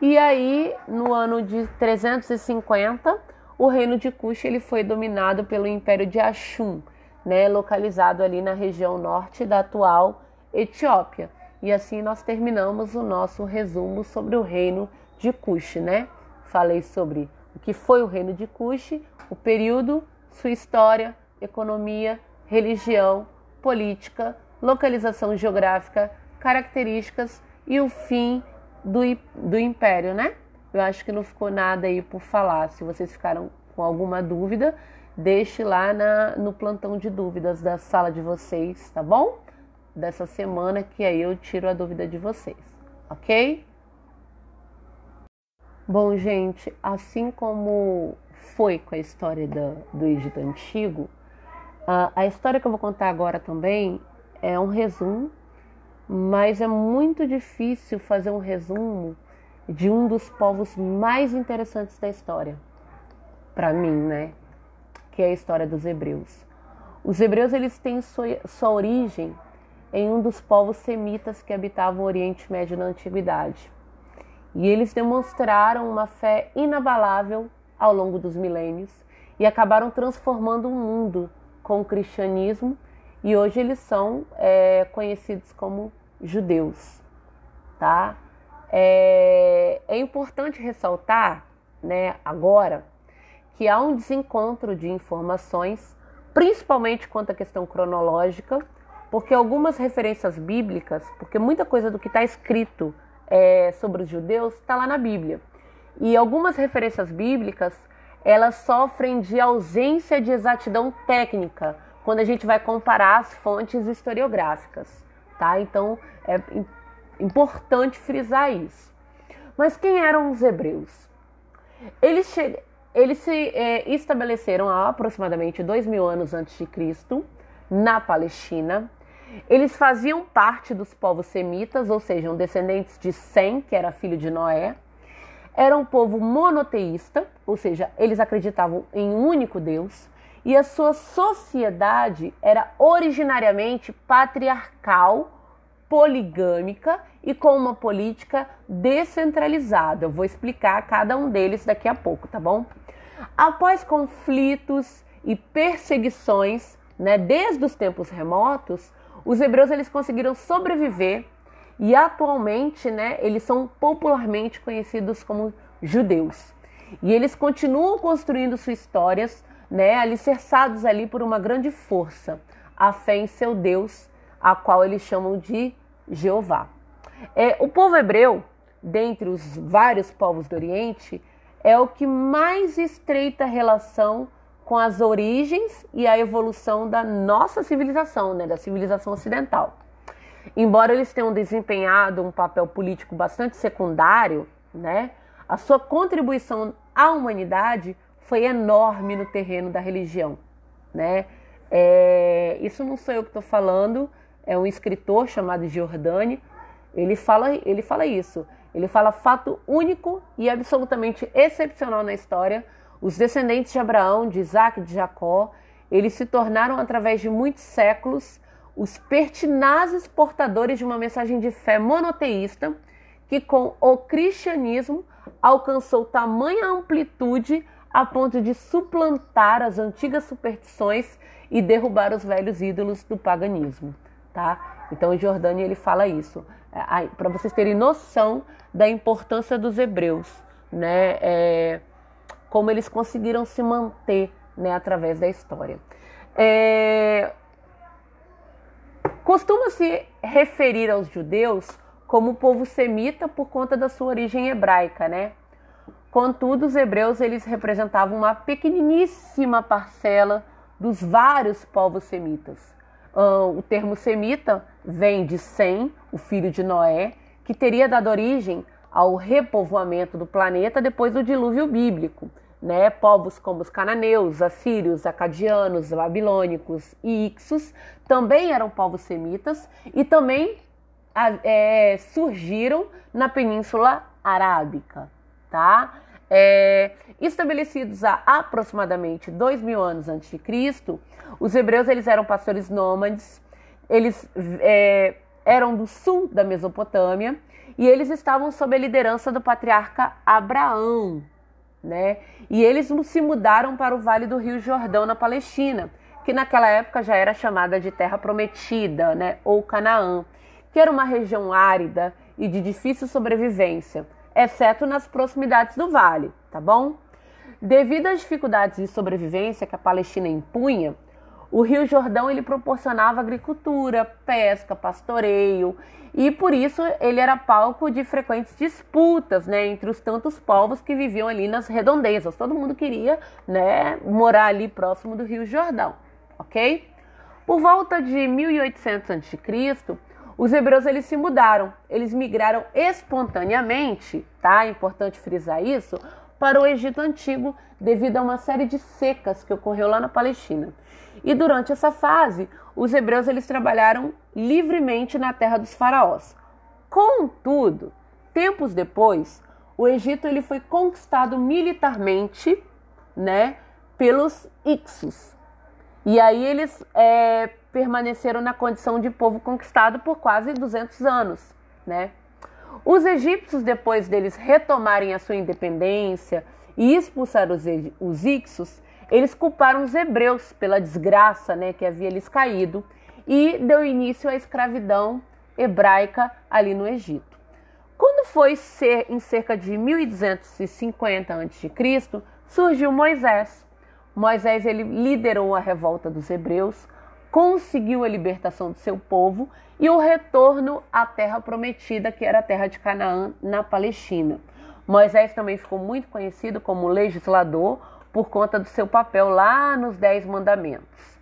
E aí, no ano de 350, o reino de Cush ele foi dominado pelo Império de Ashum, né, localizado ali na região norte da atual Etiópia. E assim nós terminamos o nosso resumo sobre o reino de Cush, né? Falei sobre o que foi o reino de Cush, o período, sua história, economia, religião, política, localização geográfica, características e o fim do, do império, né? Eu acho que não ficou nada aí por falar. Se vocês ficaram com alguma dúvida, deixe lá na, no plantão de dúvidas da sala de vocês, tá bom? dessa semana, que aí eu tiro a dúvida de vocês, ok? Bom, gente, assim como foi com a história do, do Egito Antigo, a, a história que eu vou contar agora também é um resumo, mas é muito difícil fazer um resumo de um dos povos mais interessantes da história, para mim, né? Que é a história dos hebreus. Os hebreus eles têm sua, sua origem em um dos povos semitas que habitavam o Oriente Médio na antiguidade. E eles demonstraram uma fé inabalável ao longo dos milênios e acabaram transformando o mundo com o cristianismo e hoje eles são é, conhecidos como judeus, tá? É, é importante ressaltar, né, agora, que há um desencontro de informações, principalmente quanto à questão cronológica, porque algumas referências bíblicas, porque muita coisa do que está escrito é, sobre os judeus está lá na Bíblia. E algumas referências bíblicas elas sofrem de ausência de exatidão técnica quando a gente vai comparar as fontes historiográficas, tá? Então é importante frisar isso. Mas quem eram os hebreus? Eles, che... Eles se é, estabeleceram há aproximadamente dois mil anos antes de Cristo na Palestina eles faziam parte dos povos semitas, ou seja, descendentes de Sem, que era filho de Noé. Era um povo monoteísta, ou seja, eles acreditavam em um único Deus. E a sua sociedade era originariamente patriarcal, poligâmica e com uma política descentralizada. Eu vou explicar cada um deles daqui a pouco, tá bom? Após conflitos e perseguições, né, desde os tempos remotos, os hebreus eles conseguiram sobreviver e atualmente, né, eles são popularmente conhecidos como judeus. E eles continuam construindo suas histórias, né, alicerçados ali por uma grande força, a fé em seu Deus, a qual eles chamam de Jeová. É, o povo hebreu, dentre os vários povos do Oriente, é o que mais estreita relação com as origens e a evolução da nossa civilização, né, da civilização ocidental. Embora eles tenham desempenhado um papel político bastante secundário, né, a sua contribuição à humanidade foi enorme no terreno da religião, né? É, isso não sou eu que estou falando, é um escritor chamado Giordani. Ele fala, ele fala isso. Ele fala fato único e absolutamente excepcional na história os descendentes de Abraão, de Isaac de Jacó, eles se tornaram, através de muitos séculos, os pertinazes portadores de uma mensagem de fé monoteísta que, com o cristianismo, alcançou tamanha amplitude a ponto de suplantar as antigas superstições e derrubar os velhos ídolos do paganismo, tá? Então o Jordânia ele fala isso, é, para vocês terem noção da importância dos hebreus, né? É, como eles conseguiram se manter, né, através da história. É, Costuma-se referir aos judeus como povo semita por conta da sua origem hebraica, né? Contudo, os hebreus eles representavam uma pequeniníssima parcela dos vários povos semitas. Uh, o termo semita vem de Sem, o filho de Noé, que teria dado origem ao repovoamento do planeta depois do dilúvio bíblico né? Povos como os cananeus, assírios, acadianos, babilônicos e ixos também eram povos semitas e também é, surgiram na Península Arábica, tá? É, estabelecidos há aproximadamente dois mil anos antes de Cristo, os hebreus eles eram pastores nômades, eles é, eram do sul da Mesopotâmia e eles estavam sob a liderança do patriarca Abraão, né? E eles se mudaram para o Vale do Rio Jordão, na Palestina, que naquela época já era chamada de Terra Prometida, né? Ou Canaã, que era uma região árida e de difícil sobrevivência, exceto nas proximidades do vale, tá bom? Devido às dificuldades de sobrevivência que a Palestina impunha, o Rio Jordão ele proporcionava agricultura, pesca, pastoreio e por isso ele era palco de frequentes disputas, né, entre os tantos povos que viviam ali nas redondezas. Todo mundo queria, né, morar ali próximo do Rio Jordão, ok? Por volta de 1800 a.C., os hebreus eles se mudaram, eles migraram espontaneamente, tá? É importante frisar isso, para o Egito Antigo devido a uma série de secas que ocorreu lá na Palestina. E durante essa fase, os hebreus eles trabalharam livremente na terra dos faraós. Contudo, tempos depois, o Egito ele foi conquistado militarmente, né, pelos Ixos. E aí eles é, permaneceram na condição de povo conquistado por quase 200 anos, né? Os egípcios, depois deles retomarem a sua independência e expulsar os, os Ixos, eles culparam os hebreus pela desgraça né, que havia lhes caído e deu início à escravidão hebraica ali no Egito. Quando foi ser em cerca de 1250 a.C., surgiu Moisés. Moisés ele liderou a revolta dos hebreus, conseguiu a libertação do seu povo e o retorno à terra prometida, que era a terra de Canaã, na Palestina. Moisés também ficou muito conhecido como legislador por conta do seu papel lá nos Dez Mandamentos.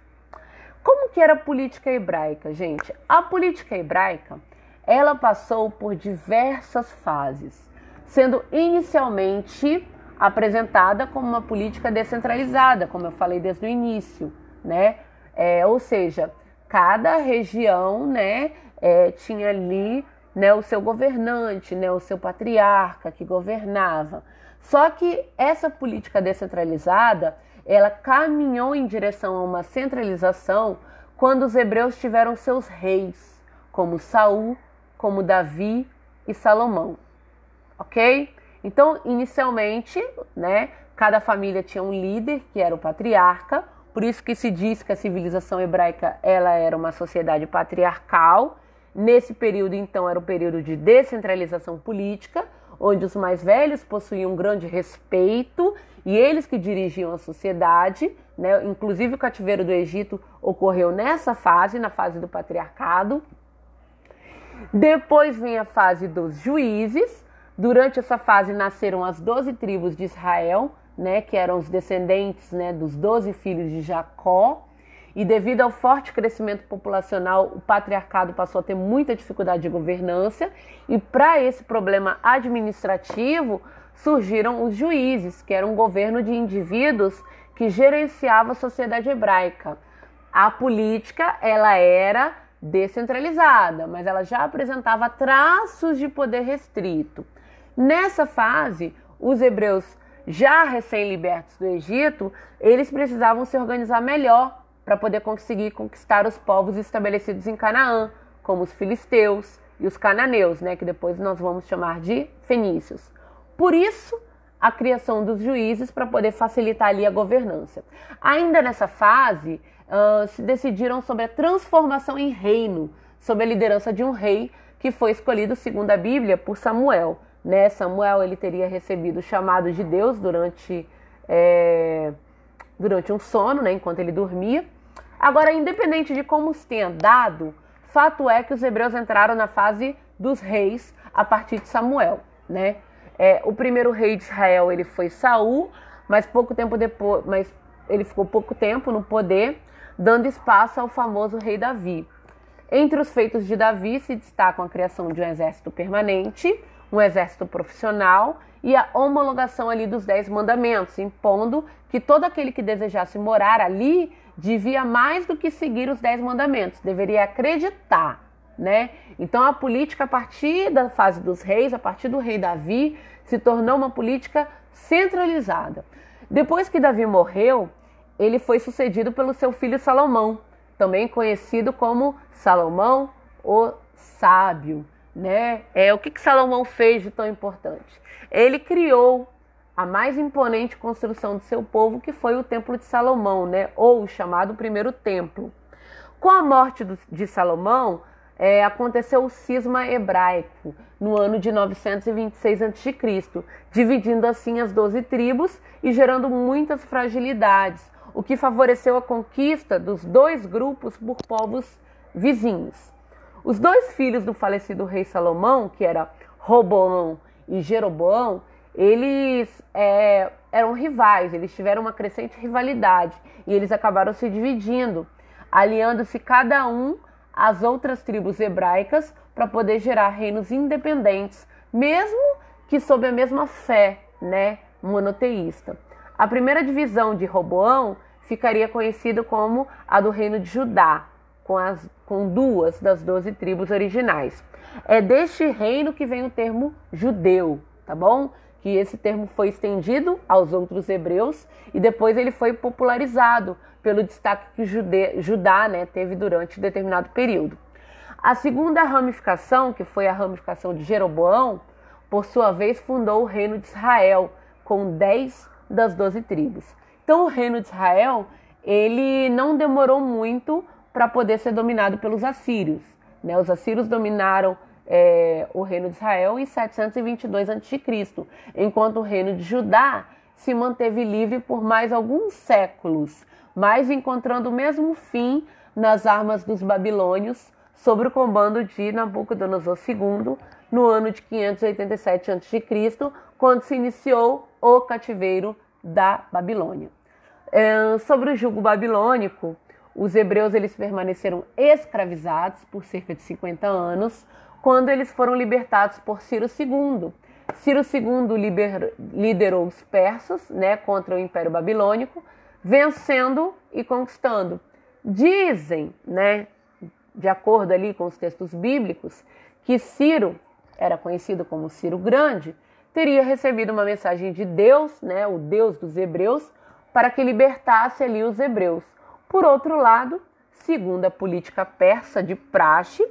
Como que era a política hebraica, gente? A política hebraica, ela passou por diversas fases, sendo inicialmente apresentada como uma política descentralizada, como eu falei desde o início, né? É, ou seja, cada região, né, é, tinha ali né, o seu governante, né, o seu patriarca que governava. Só que essa política descentralizada, ela caminhou em direção a uma centralização quando os hebreus tiveram seus reis, como Saul, como Davi e Salomão. OK? Então, inicialmente, né, cada família tinha um líder, que era o patriarca, por isso que se diz que a civilização hebraica ela era uma sociedade patriarcal. Nesse período, então, era o período de descentralização política, onde os mais velhos possuíam um grande respeito e eles que dirigiam a sociedade, né? Inclusive o cativeiro do Egito ocorreu nessa fase, na fase do patriarcado. Depois vem a fase dos juízes. Durante essa fase nasceram as doze tribos de Israel, né, que eram os descendentes, né, dos doze filhos de Jacó. E devido ao forte crescimento populacional, o patriarcado passou a ter muita dificuldade de governança, e para esse problema administrativo surgiram os juízes, que eram um governo de indivíduos que gerenciava a sociedade hebraica. A política, ela era descentralizada, mas ela já apresentava traços de poder restrito. Nessa fase, os hebreus já recém-libertos do Egito, eles precisavam se organizar melhor para poder conseguir conquistar os povos estabelecidos em Canaã, como os filisteus e os cananeus, né, que depois nós vamos chamar de fenícios. Por isso, a criação dos juízes para poder facilitar ali a governança. Ainda nessa fase, uh, se decidiram sobre a transformação em reino, sob a liderança de um rei que foi escolhido, segundo a Bíblia, por Samuel. Né? Samuel ele teria recebido o chamado de Deus durante, é, durante um sono, né? enquanto ele dormia. Agora, independente de como se tenha dado, fato é que os hebreus entraram na fase dos reis a partir de Samuel. Né? É, o primeiro rei de Israel ele foi Saul, mas pouco tempo depois, mas ele ficou pouco tempo no poder, dando espaço ao famoso rei Davi. Entre os feitos de Davi se destacam a criação de um exército permanente, um exército profissional e a homologação ali dos dez mandamentos, impondo que todo aquele que desejasse morar ali devia mais do que seguir os dez mandamentos, deveria acreditar, né? Então a política a partir da fase dos reis, a partir do rei Davi, se tornou uma política centralizada. Depois que Davi morreu, ele foi sucedido pelo seu filho Salomão, também conhecido como Salomão o Sábio, né? É o que, que Salomão fez de tão importante? Ele criou a mais imponente construção do seu povo, que foi o Templo de Salomão, né? Ou o chamado Primeiro Templo. Com a morte de Salomão, é, aconteceu o cisma hebraico no ano de 926 a.C., dividindo assim as doze tribos e gerando muitas fragilidades, o que favoreceu a conquista dos dois grupos por povos vizinhos. Os dois filhos do falecido rei Salomão, que era Roboão e Jeroboão, eles é, eram rivais, eles tiveram uma crescente rivalidade e eles acabaram se dividindo, aliando-se cada um às outras tribos hebraicas para poder gerar reinos independentes, mesmo que sob a mesma fé, né, monoteísta. A primeira divisão de Roboão ficaria conhecida como a do reino de Judá, com, as, com duas das doze tribos originais. É deste reino que vem o termo judeu, tá bom? Que esse termo foi estendido aos outros hebreus e depois ele foi popularizado pelo destaque que Jude, Judá né, teve durante determinado período. A segunda ramificação, que foi a ramificação de Jeroboão, por sua vez fundou o reino de Israel, com dez das doze tribos. Então o reino de Israel ele não demorou muito para poder ser dominado pelos assírios. Né? Os assírios dominaram é, o reino de Israel em 722 a.C., enquanto o reino de Judá se manteve livre por mais alguns séculos, mas encontrando o mesmo fim nas armas dos babilônios sob o comando de Nabucodonosor II no ano de 587 a.C., quando se iniciou o cativeiro da Babilônia. É, sobre o jugo babilônico, os hebreus eles permaneceram escravizados por cerca de 50 anos, quando eles foram libertados por Ciro II. Ciro II liber, liderou os persas né, contra o Império Babilônico, vencendo e conquistando. Dizem, né, de acordo ali com os textos bíblicos, que Ciro era conhecido como Ciro Grande, teria recebido uma mensagem de Deus, né, o Deus dos hebreus, para que libertasse ali os hebreus. Por outro lado, segundo a política persa de praxe,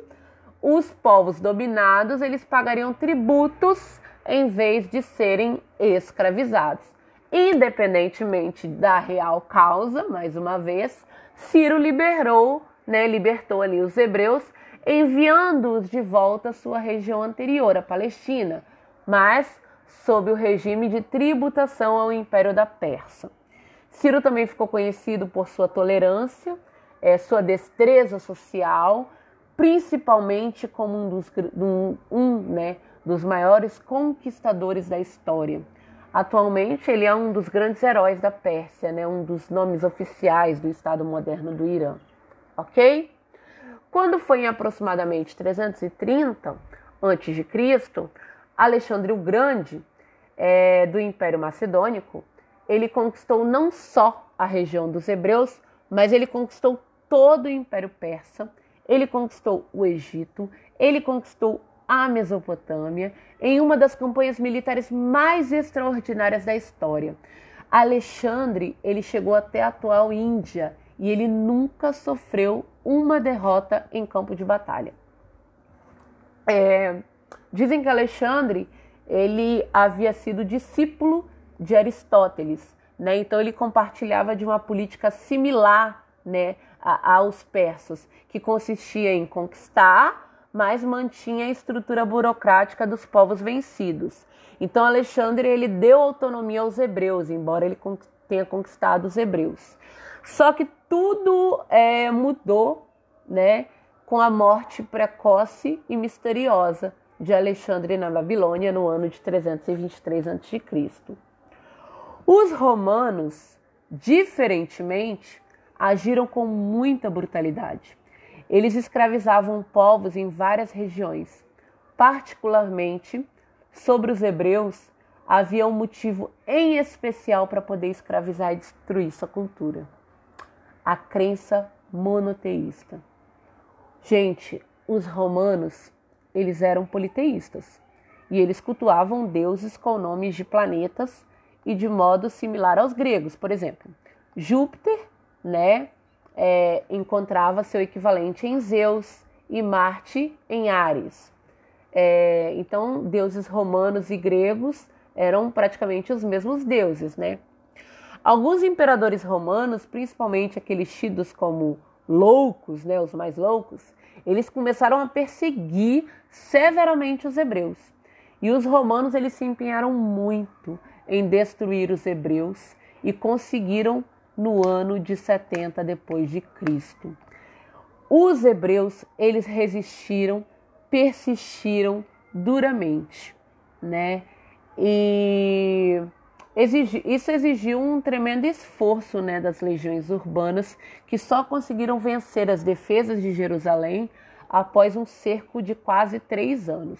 os povos dominados eles pagariam tributos em vez de serem escravizados. Independentemente da real causa, mais uma vez, Ciro liberou, né, libertou ali os hebreus, enviando-os de volta à sua região anterior, a Palestina, mas sob o regime de tributação ao Império da Pérsia. Ciro também ficou conhecido por sua tolerância, é, sua destreza social, principalmente como um dos, um, um, né, dos maiores conquistadores da história. Atualmente, ele é um dos grandes heróis da Pérsia, né, um dos nomes oficiais do Estado moderno do Irã. Ok? Quando foi em aproximadamente 330 a.C., Alexandre o Grande, é, do Império Macedônico, ele conquistou não só a região dos hebreus, mas ele conquistou todo o Império Persa, ele conquistou o Egito, ele conquistou a Mesopotâmia em uma das campanhas militares mais extraordinárias da história. Alexandre, ele chegou até a atual Índia e ele nunca sofreu uma derrota em campo de batalha. É, dizem que Alexandre ele havia sido discípulo de Aristóteles, né? Então ele compartilhava de uma política similar, né, aos persas, que consistia em conquistar, mas mantinha a estrutura burocrática dos povos vencidos. Então Alexandre ele deu autonomia aos hebreus, embora ele tenha conquistado os hebreus. Só que tudo é, mudou, né, com a morte precoce e misteriosa de Alexandre na Babilônia no ano de 323 a.C. Os romanos, diferentemente, agiram com muita brutalidade. Eles escravizavam povos em várias regiões. Particularmente, sobre os hebreus, havia um motivo em especial para poder escravizar e destruir sua cultura: a crença monoteísta. Gente, os romanos, eles eram politeístas e eles cultuavam deuses com nomes de planetas e de modo similar aos gregos. Por exemplo, Júpiter, né, é, encontrava seu equivalente em Zeus e Marte em Ares. É, então, deuses romanos e gregos eram praticamente os mesmos deuses, né? Alguns imperadores romanos, principalmente aqueles tidos como loucos, né, os mais loucos, eles começaram a perseguir severamente os hebreus. E os romanos eles se empenharam muito em destruir os hebreus e conseguiram no ano de 70 depois de Cristo. Os hebreus, eles resistiram, persistiram duramente, né? E exigi, isso exigiu um tremendo esforço, né, das legiões urbanas que só conseguiram vencer as defesas de Jerusalém após um cerco de quase três anos.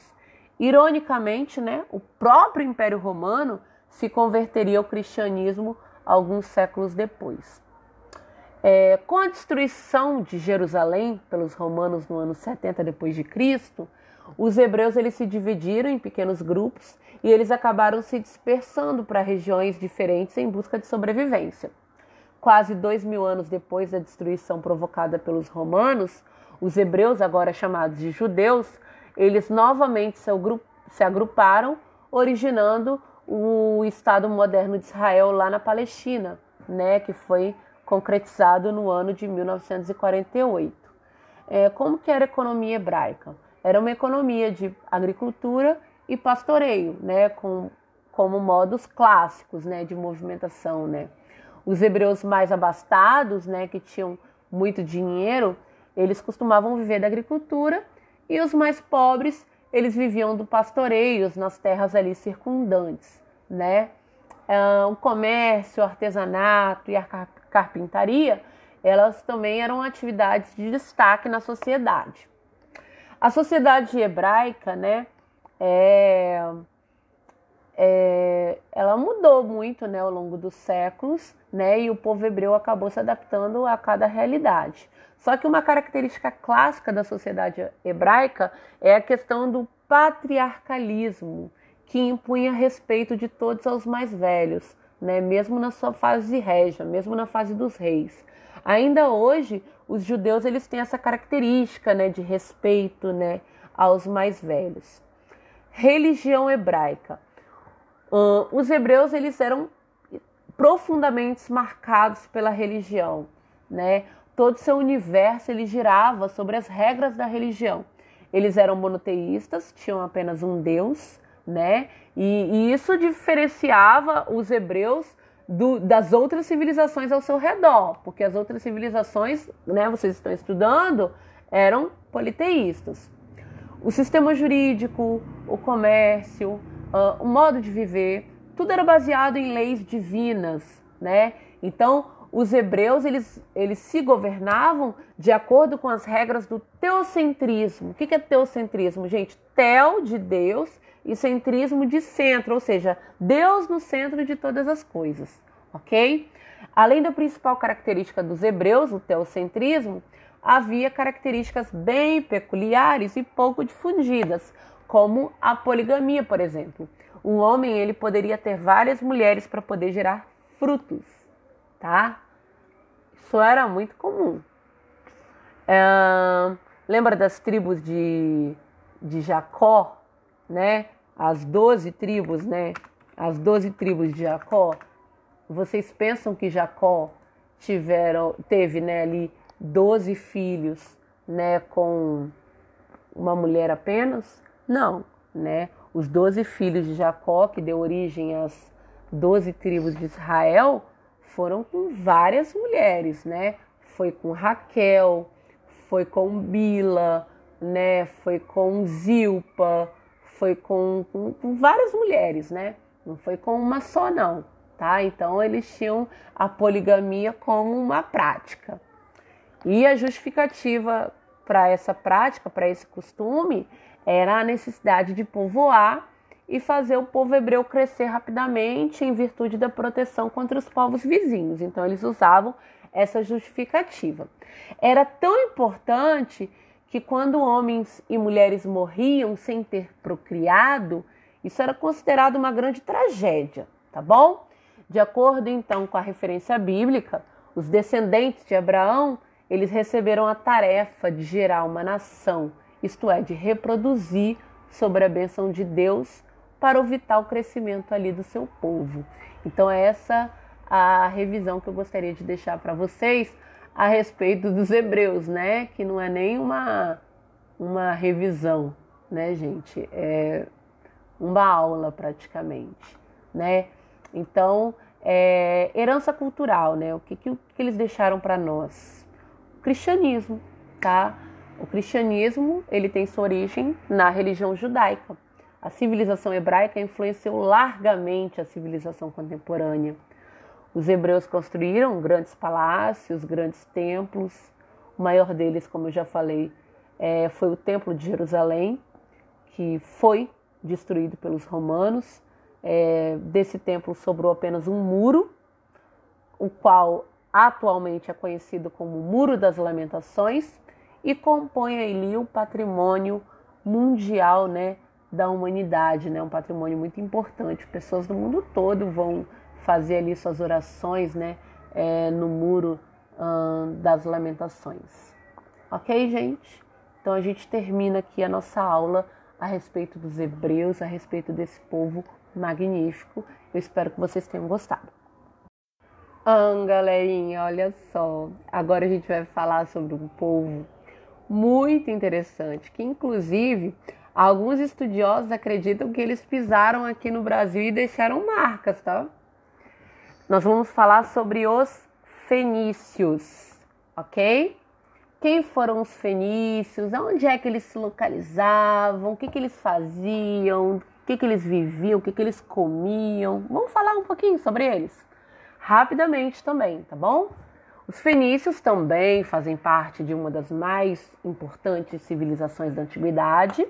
Ironicamente, né, o próprio Império Romano se converteria ao cristianismo alguns séculos depois. É, com a destruição de Jerusalém pelos romanos no ano 70 depois de Cristo, os hebreus eles se dividiram em pequenos grupos e eles acabaram se dispersando para regiões diferentes em busca de sobrevivência. Quase dois mil anos depois da destruição provocada pelos romanos, os hebreus, agora chamados de judeus, eles novamente se agruparam, originando o Estado moderno de Israel lá na Palestina, né, que foi concretizado no ano de 1948. É, como que era a economia hebraica? Era uma economia de agricultura e pastoreio, né, com, como modos clássicos, né, de movimentação, né. Os hebreus mais abastados, né, que tinham muito dinheiro, eles costumavam viver da agricultura e os mais pobres eles viviam do pastoreio nas terras ali circundantes, né? Ah, o comércio, o artesanato e a carpintaria, elas também eram atividades de destaque na sociedade. A sociedade hebraica, né, é, é, ela mudou muito, né, ao longo dos séculos, né, e o povo hebreu acabou se adaptando a cada realidade. Só que uma característica clássica da sociedade hebraica é a questão do patriarcalismo, que impunha respeito de todos aos mais velhos, né? mesmo na sua fase de régia, mesmo na fase dos reis. Ainda hoje, os judeus eles têm essa característica né, de respeito né, aos mais velhos. Religião hebraica. Uh, os hebreus eles eram profundamente marcados pela religião, né? Todo seu universo ele girava sobre as regras da religião. Eles eram monoteístas, tinham apenas um Deus, né? E, e isso diferenciava os hebreus do, das outras civilizações ao seu redor, porque as outras civilizações, né, vocês estão estudando, eram politeístas. O sistema jurídico, o comércio, uh, o modo de viver, tudo era baseado em leis divinas, né? Então, os hebreus eles, eles se governavam de acordo com as regras do teocentrismo. O que é teocentrismo, gente? Teo de Deus e centrismo de centro, ou seja, Deus no centro de todas as coisas, ok? Além da principal característica dos hebreus, o teocentrismo, havia características bem peculiares e pouco difundidas, como a poligamia, por exemplo. Um homem ele poderia ter várias mulheres para poder gerar frutos, tá? Isso era muito comum. É, lembra das tribos de, de Jacó, né? As doze tribos, né? as doze tribos de Jacó, vocês pensam que Jacó tiveram, teve né, ali doze filhos né, com uma mulher apenas? Não, né? Os doze filhos de Jacó, que deu origem às doze tribos de Israel, foram com várias mulheres, né? Foi com Raquel, foi com Bila, né? Foi com Zilpa, foi com, com, com várias mulheres, né? Não foi com uma só, não, tá? Então eles tinham a poligamia como uma prática. E a justificativa para essa prática, para esse costume, era a necessidade de povoar e fazer o povo hebreu crescer rapidamente em virtude da proteção contra os povos vizinhos. Então eles usavam essa justificativa. Era tão importante que quando homens e mulheres morriam sem ter procriado, isso era considerado uma grande tragédia, tá bom? De acordo então com a referência bíblica, os descendentes de Abraão, eles receberam a tarefa de gerar uma nação, isto é, de reproduzir sobre a bênção de Deus para o vital crescimento ali do seu povo. Então é essa a revisão que eu gostaria de deixar para vocês a respeito dos hebreus, né? Que não é nem uma, uma revisão, né, gente? É uma aula praticamente, né? Então, é, herança cultural, né? O que, que, que eles deixaram para nós? O cristianismo, tá? O cristianismo ele tem sua origem na religião judaica. A civilização hebraica influenciou largamente a civilização contemporânea. Os hebreus construíram grandes palácios, grandes templos. O maior deles, como eu já falei, é, foi o Templo de Jerusalém, que foi destruído pelos romanos. É, desse templo sobrou apenas um muro, o qual atualmente é conhecido como Muro das Lamentações e compõe ali o patrimônio mundial né, da humanidade, né, um patrimônio muito importante. Pessoas do mundo todo vão fazer ali suas orações né, é, no Muro hum, das Lamentações. Ok, gente? Então a gente termina aqui a nossa aula a respeito dos hebreus, a respeito desse povo magnífico. Eu espero que vocês tenham gostado. Ah, galerinha, olha só. Agora a gente vai falar sobre um povo muito interessante, que inclusive alguns estudiosos acreditam que eles pisaram aqui no Brasil e deixaram marcas, tá? Nós vamos falar sobre os fenícios, ok? Quem foram os fenícios? Onde é que eles se localizavam? O que, que eles faziam? O que, que eles viviam? O que, que eles comiam? Vamos falar um pouquinho sobre eles? Rapidamente também, tá bom? Os fenícios também fazem parte de uma das mais importantes civilizações da antiguidade.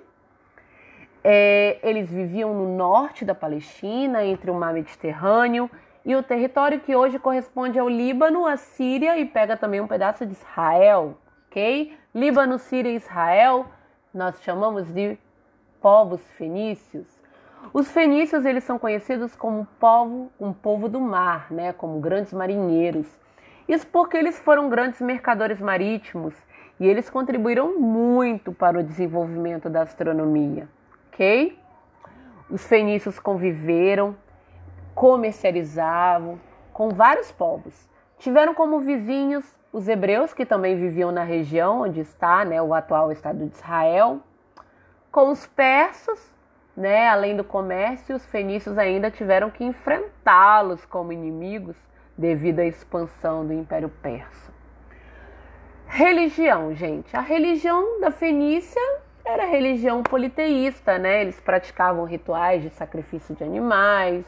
É, eles viviam no norte da Palestina, entre o mar Mediterrâneo e o território que hoje corresponde ao Líbano, a Síria e pega também um pedaço de Israel ok? Líbano, Síria e Israel, nós chamamos de povos fenícios. Os fenícios eles são conhecidos como povo, um povo do mar, né? Como grandes marinheiros. Isso porque eles foram grandes mercadores marítimos e eles contribuíram muito para o desenvolvimento da astronomia, ok? Os fenícios conviveram, comercializavam com vários povos. Tiveram como vizinhos os hebreus, que também viviam na região onde está né, o atual Estado de Israel, com os persas, né, além do comércio, os fenícios ainda tiveram que enfrentá-los como inimigos devido à expansão do Império Persa. Religião, gente. A religião da Fenícia era religião politeísta, né? Eles praticavam rituais de sacrifício de animais,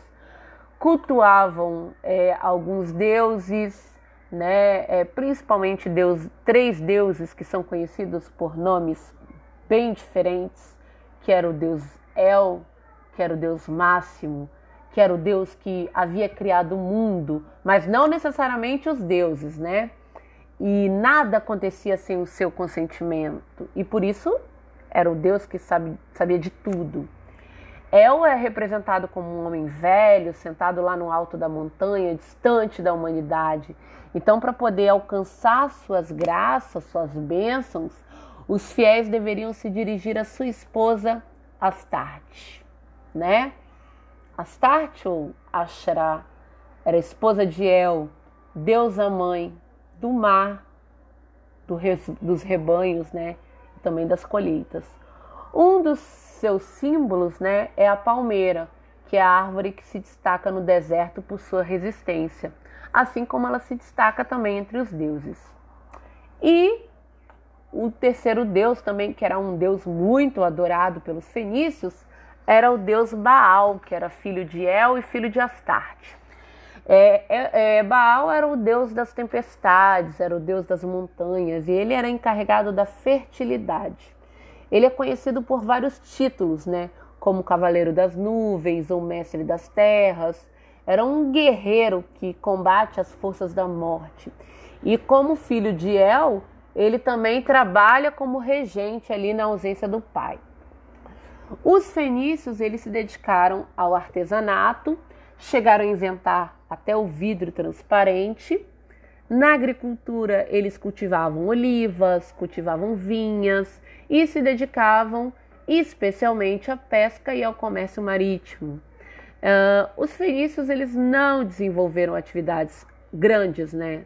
cultuavam é, alguns deuses, né? É, principalmente deus, três deuses que são conhecidos por nomes bem diferentes, que era o deus El, que era o deus máximo, que era o deus que havia criado o mundo, mas não necessariamente os deuses, né? E nada acontecia sem o seu consentimento, e por isso era o deus que sabe, sabia de tudo. El é representado como um homem velho, sentado lá no alto da montanha, distante da humanidade. Então, para poder alcançar suas graças, suas bênçãos, os fiéis deveriam se dirigir à sua esposa Astarte, né? Astarte ou Asherá era esposa de El, deusa mãe do mar, do res, dos rebanhos, né? Também das colheitas. Um dos seus símbolos, né, é a palmeira, que é a árvore que se destaca no deserto por sua resistência, assim como ela se destaca também entre os deuses. E o terceiro deus também, que era um deus muito adorado pelos fenícios, era o deus Baal, que era filho de El e filho de Astarte. É, é, é, Baal era o deus das tempestades, era o deus das montanhas e ele era encarregado da fertilidade. Ele é conhecido por vários títulos, né? Como Cavaleiro das Nuvens ou Mestre das Terras. Era um guerreiro que combate as forças da morte. E como filho de El, ele também trabalha como regente ali na ausência do pai. Os fenícios eles se dedicaram ao artesanato, chegaram a inventar até o vidro transparente. Na agricultura eles cultivavam olivas, cultivavam vinhas e se dedicavam especialmente à pesca e ao comércio marítimo. Uh, os fenícios eles não desenvolveram atividades grandes, né?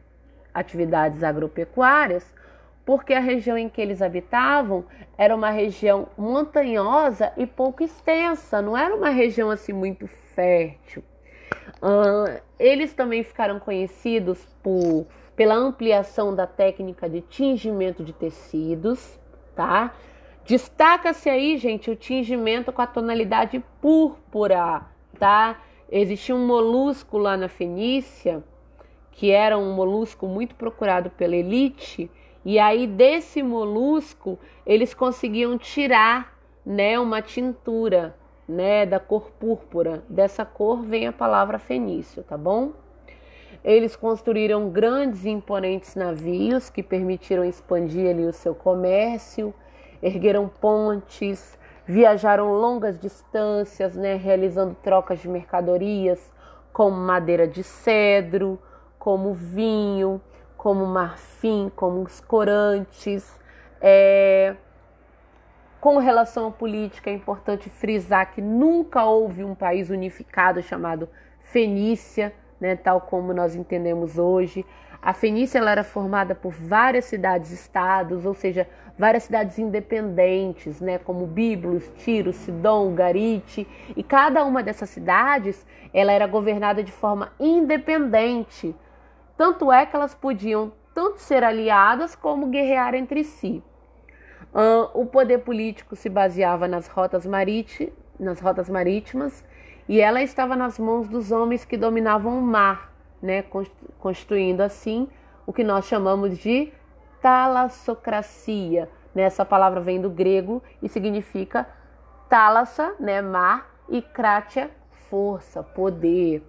Atividades agropecuárias, porque a região em que eles habitavam era uma região montanhosa e pouco extensa, não era uma região assim muito fértil. Uh, eles também ficaram conhecidos por, pela ampliação da técnica de tingimento de tecidos, tá? Destaca-se aí, gente, o tingimento com a tonalidade púrpura, tá? Existia um molusco lá na Fenícia, que era um molusco muito procurado pela elite, e aí desse molusco eles conseguiam tirar, né, uma tintura, né, da cor púrpura. Dessa cor vem a palavra fenício, tá bom? Eles construíram grandes e imponentes navios que permitiram expandir ali o seu comércio, ergueram pontes, viajaram longas distâncias, né, realizando trocas de mercadorias como madeira de cedro, como vinho, como marfim, como os corantes. É... Com relação à política, é importante frisar que nunca houve um país unificado chamado Fenícia, né, tal como nós entendemos hoje. A Fenícia ela era formada por várias cidades-estados, ou seja, várias cidades independentes, né, como Biblos, Tiro, Sidom, Garite, e cada uma dessas cidades ela era governada de forma independente tanto é que elas podiam tanto ser aliadas como guerrear entre si. Uh, o poder político se baseava nas rotas, nas rotas marítimas e ela estava nas mãos dos homens que dominavam o mar, né, constituindo assim o que nós chamamos de talassocracia. Né? Essa palavra vem do grego e significa thalassa, né, mar, e kratia, força, poder.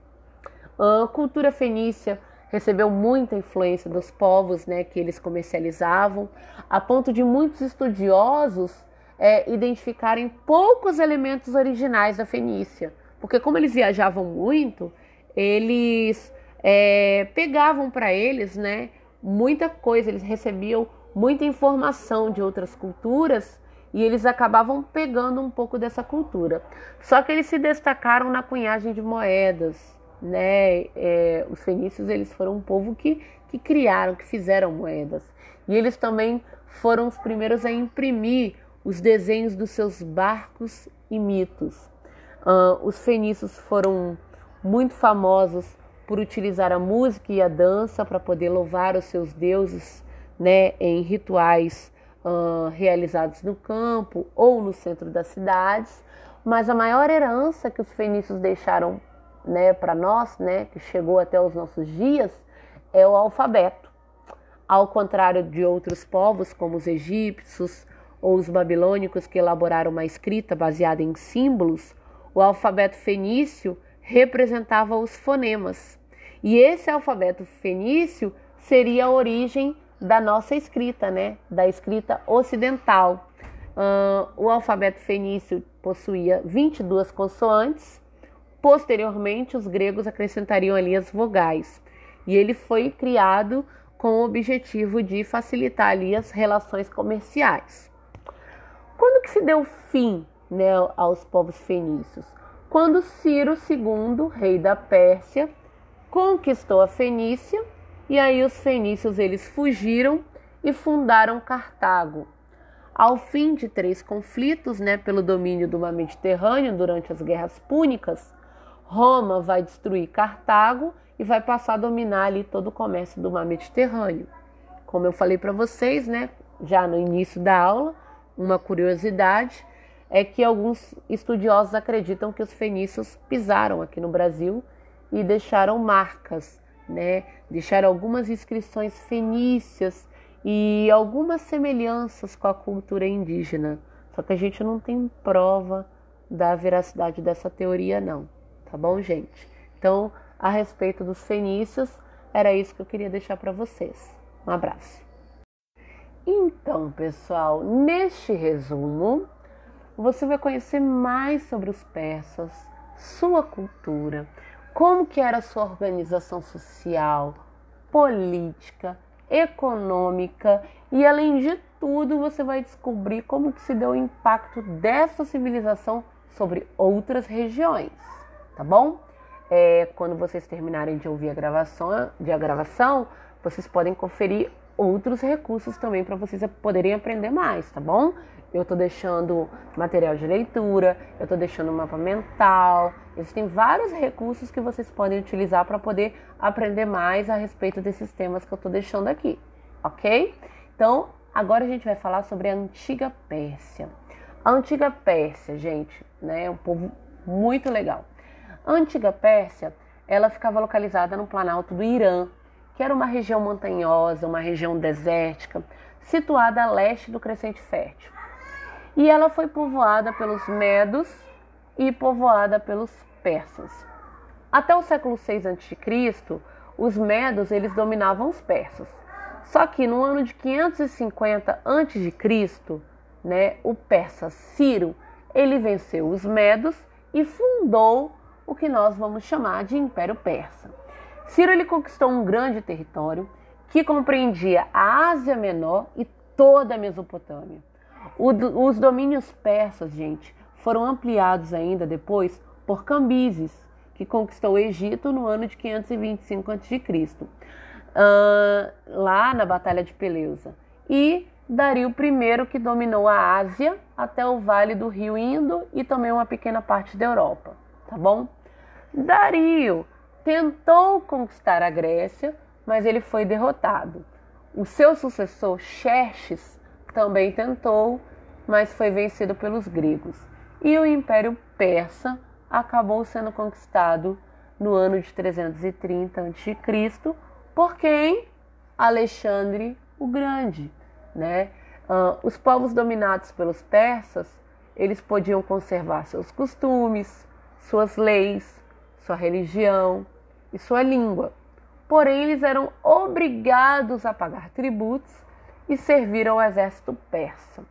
A cultura fenícia recebeu muita influência dos povos né, que eles comercializavam, a ponto de muitos estudiosos é, identificarem poucos elementos originais da Fenícia. Porque, como eles viajavam muito, eles é, pegavam para eles né, muita coisa, eles recebiam muita informação de outras culturas e eles acabavam pegando um pouco dessa cultura. Só que eles se destacaram na cunhagem de moedas, né? É, os fenícios eles foram um povo que, que criaram, que fizeram moedas. E eles também foram os primeiros a imprimir os desenhos dos seus barcos e mitos. Uh, os fenícios foram muito famosos por utilizar a música e a dança para poder louvar os seus deuses né, em rituais uh, realizados no campo ou no centro das cidades. Mas a maior herança que os fenícios deixaram né, para nós, né, que chegou até os nossos dias, é o alfabeto. Ao contrário de outros povos, como os egípcios ou os babilônicos, que elaboraram uma escrita baseada em símbolos, o alfabeto fenício representava os fonemas. E esse alfabeto fenício seria a origem da nossa escrita, né? Da escrita ocidental. Uh, o alfabeto fenício possuía 22 consoantes Posteriormente, os gregos acrescentariam ali as vogais. E ele foi criado com o objetivo de facilitar ali as relações comerciais. Quando que se deu fim né, aos povos fenícios? quando Ciro II, rei da Pérsia, conquistou a Fenícia e aí os fenícios eles fugiram e fundaram Cartago. Ao fim de três conflitos, né, pelo domínio do mar Mediterrâneo durante as guerras púnicas, Roma vai destruir Cartago e vai passar a dominar ali todo o comércio do mar Mediterrâneo. Como eu falei para vocês, né, já no início da aula, uma curiosidade é que alguns estudiosos acreditam que os fenícios pisaram aqui no Brasil e deixaram marcas, né? Deixaram algumas inscrições fenícias e algumas semelhanças com a cultura indígena. Só que a gente não tem prova da veracidade dessa teoria não, tá bom, gente? Então, a respeito dos fenícios, era isso que eu queria deixar para vocês. Um abraço. Então, pessoal, neste resumo, você vai conhecer mais sobre os persas, sua cultura, como que era a sua organização social, política, econômica e além de tudo você vai descobrir como que se deu o impacto dessa civilização sobre outras regiões, tá bom? É, quando vocês terminarem de ouvir a gravação, de a gravação, vocês podem conferir outros recursos também para vocês poderem aprender mais, tá bom? Eu estou deixando material de leitura, eu estou deixando mapa mental. Existem vários recursos que vocês podem utilizar para poder aprender mais a respeito desses temas que eu estou deixando aqui, ok? Então, agora a gente vai falar sobre a antiga Pérsia. A antiga Pérsia, gente, né, é um povo muito legal. A antiga Pérsia, ela ficava localizada no planalto do Irã, que era uma região montanhosa, uma região desértica, situada a leste do Crescente Fértil e ela foi povoada pelos medos e povoada pelos persas. Até o século 6 a.C., os medos eles dominavam os persas. Só que no ano de 550 a.C., né, o persa Ciro, ele venceu os medos e fundou o que nós vamos chamar de Império Persa. Ciro ele conquistou um grande território que compreendia a Ásia Menor e toda a Mesopotâmia. O, os domínios persas, gente, foram ampliados ainda depois por Cambises, que conquistou o Egito no ano de 525 a.C., uh, lá na Batalha de Peleusa. E Dario I, que dominou a Ásia até o vale do rio Indo e também uma pequena parte da Europa, tá bom? Dario tentou conquistar a Grécia, mas ele foi derrotado. O seu sucessor, Xerxes, também tentou, mas foi vencido pelos gregos. E o Império Persa acabou sendo conquistado no ano de 330 a.C. por quem? Alexandre o Grande, né? Uh, os povos dominados pelos persas, eles podiam conservar seus costumes, suas leis, sua religião e sua língua. Porém, eles eram obrigados a pagar tributos e servir ao exército persa.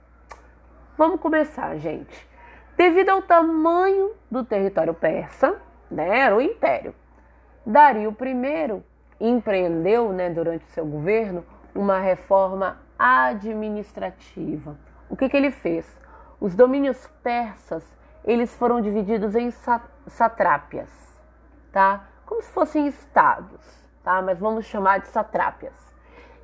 Vamos começar, gente. Devido ao tamanho do território persa, né, era o império, Dario I empreendeu, né, durante seu governo, uma reforma administrativa. O que, que ele fez? Os domínios persas eles foram divididos em satrápias, tá? Como se fossem estados, tá? Mas vamos chamar de satrápias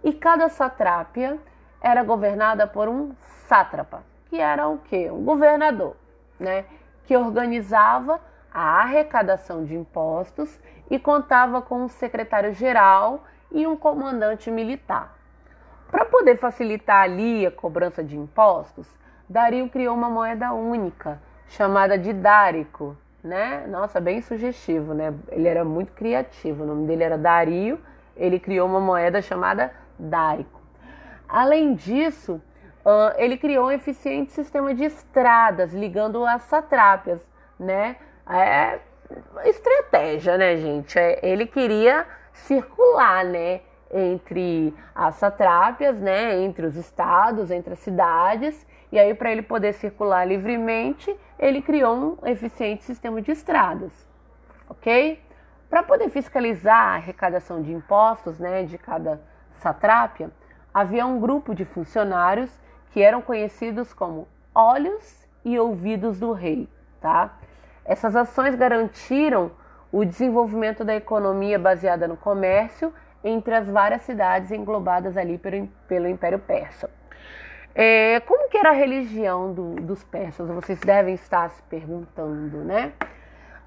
e cada satrápia era governada por um sátrapa, que era o quê? Um governador, né? Que organizava a arrecadação de impostos e contava com um secretário-geral e um comandante militar. Para poder facilitar ali a cobrança de impostos, Dario criou uma moeda única, chamada de Dárico, né? Nossa, bem sugestivo, né? Ele era muito criativo, o nome dele era Dario, ele criou uma moeda chamada dárico. Além disso, ele criou um eficiente sistema de estradas ligando as satrápias, né? É estratégia, né, gente? É, ele queria circular, né, entre as satrápias, né, entre os estados, entre as cidades, e aí para ele poder circular livremente, ele criou um eficiente sistema de estradas, ok? Para poder fiscalizar a arrecadação de impostos, né, de cada satrápia, havia um grupo de funcionários que eram conhecidos como olhos e ouvidos do rei, tá? Essas ações garantiram o desenvolvimento da economia baseada no comércio entre as várias cidades englobadas ali pelo, pelo Império Persa. É, como que era a religião do, dos persas? Vocês devem estar se perguntando, né?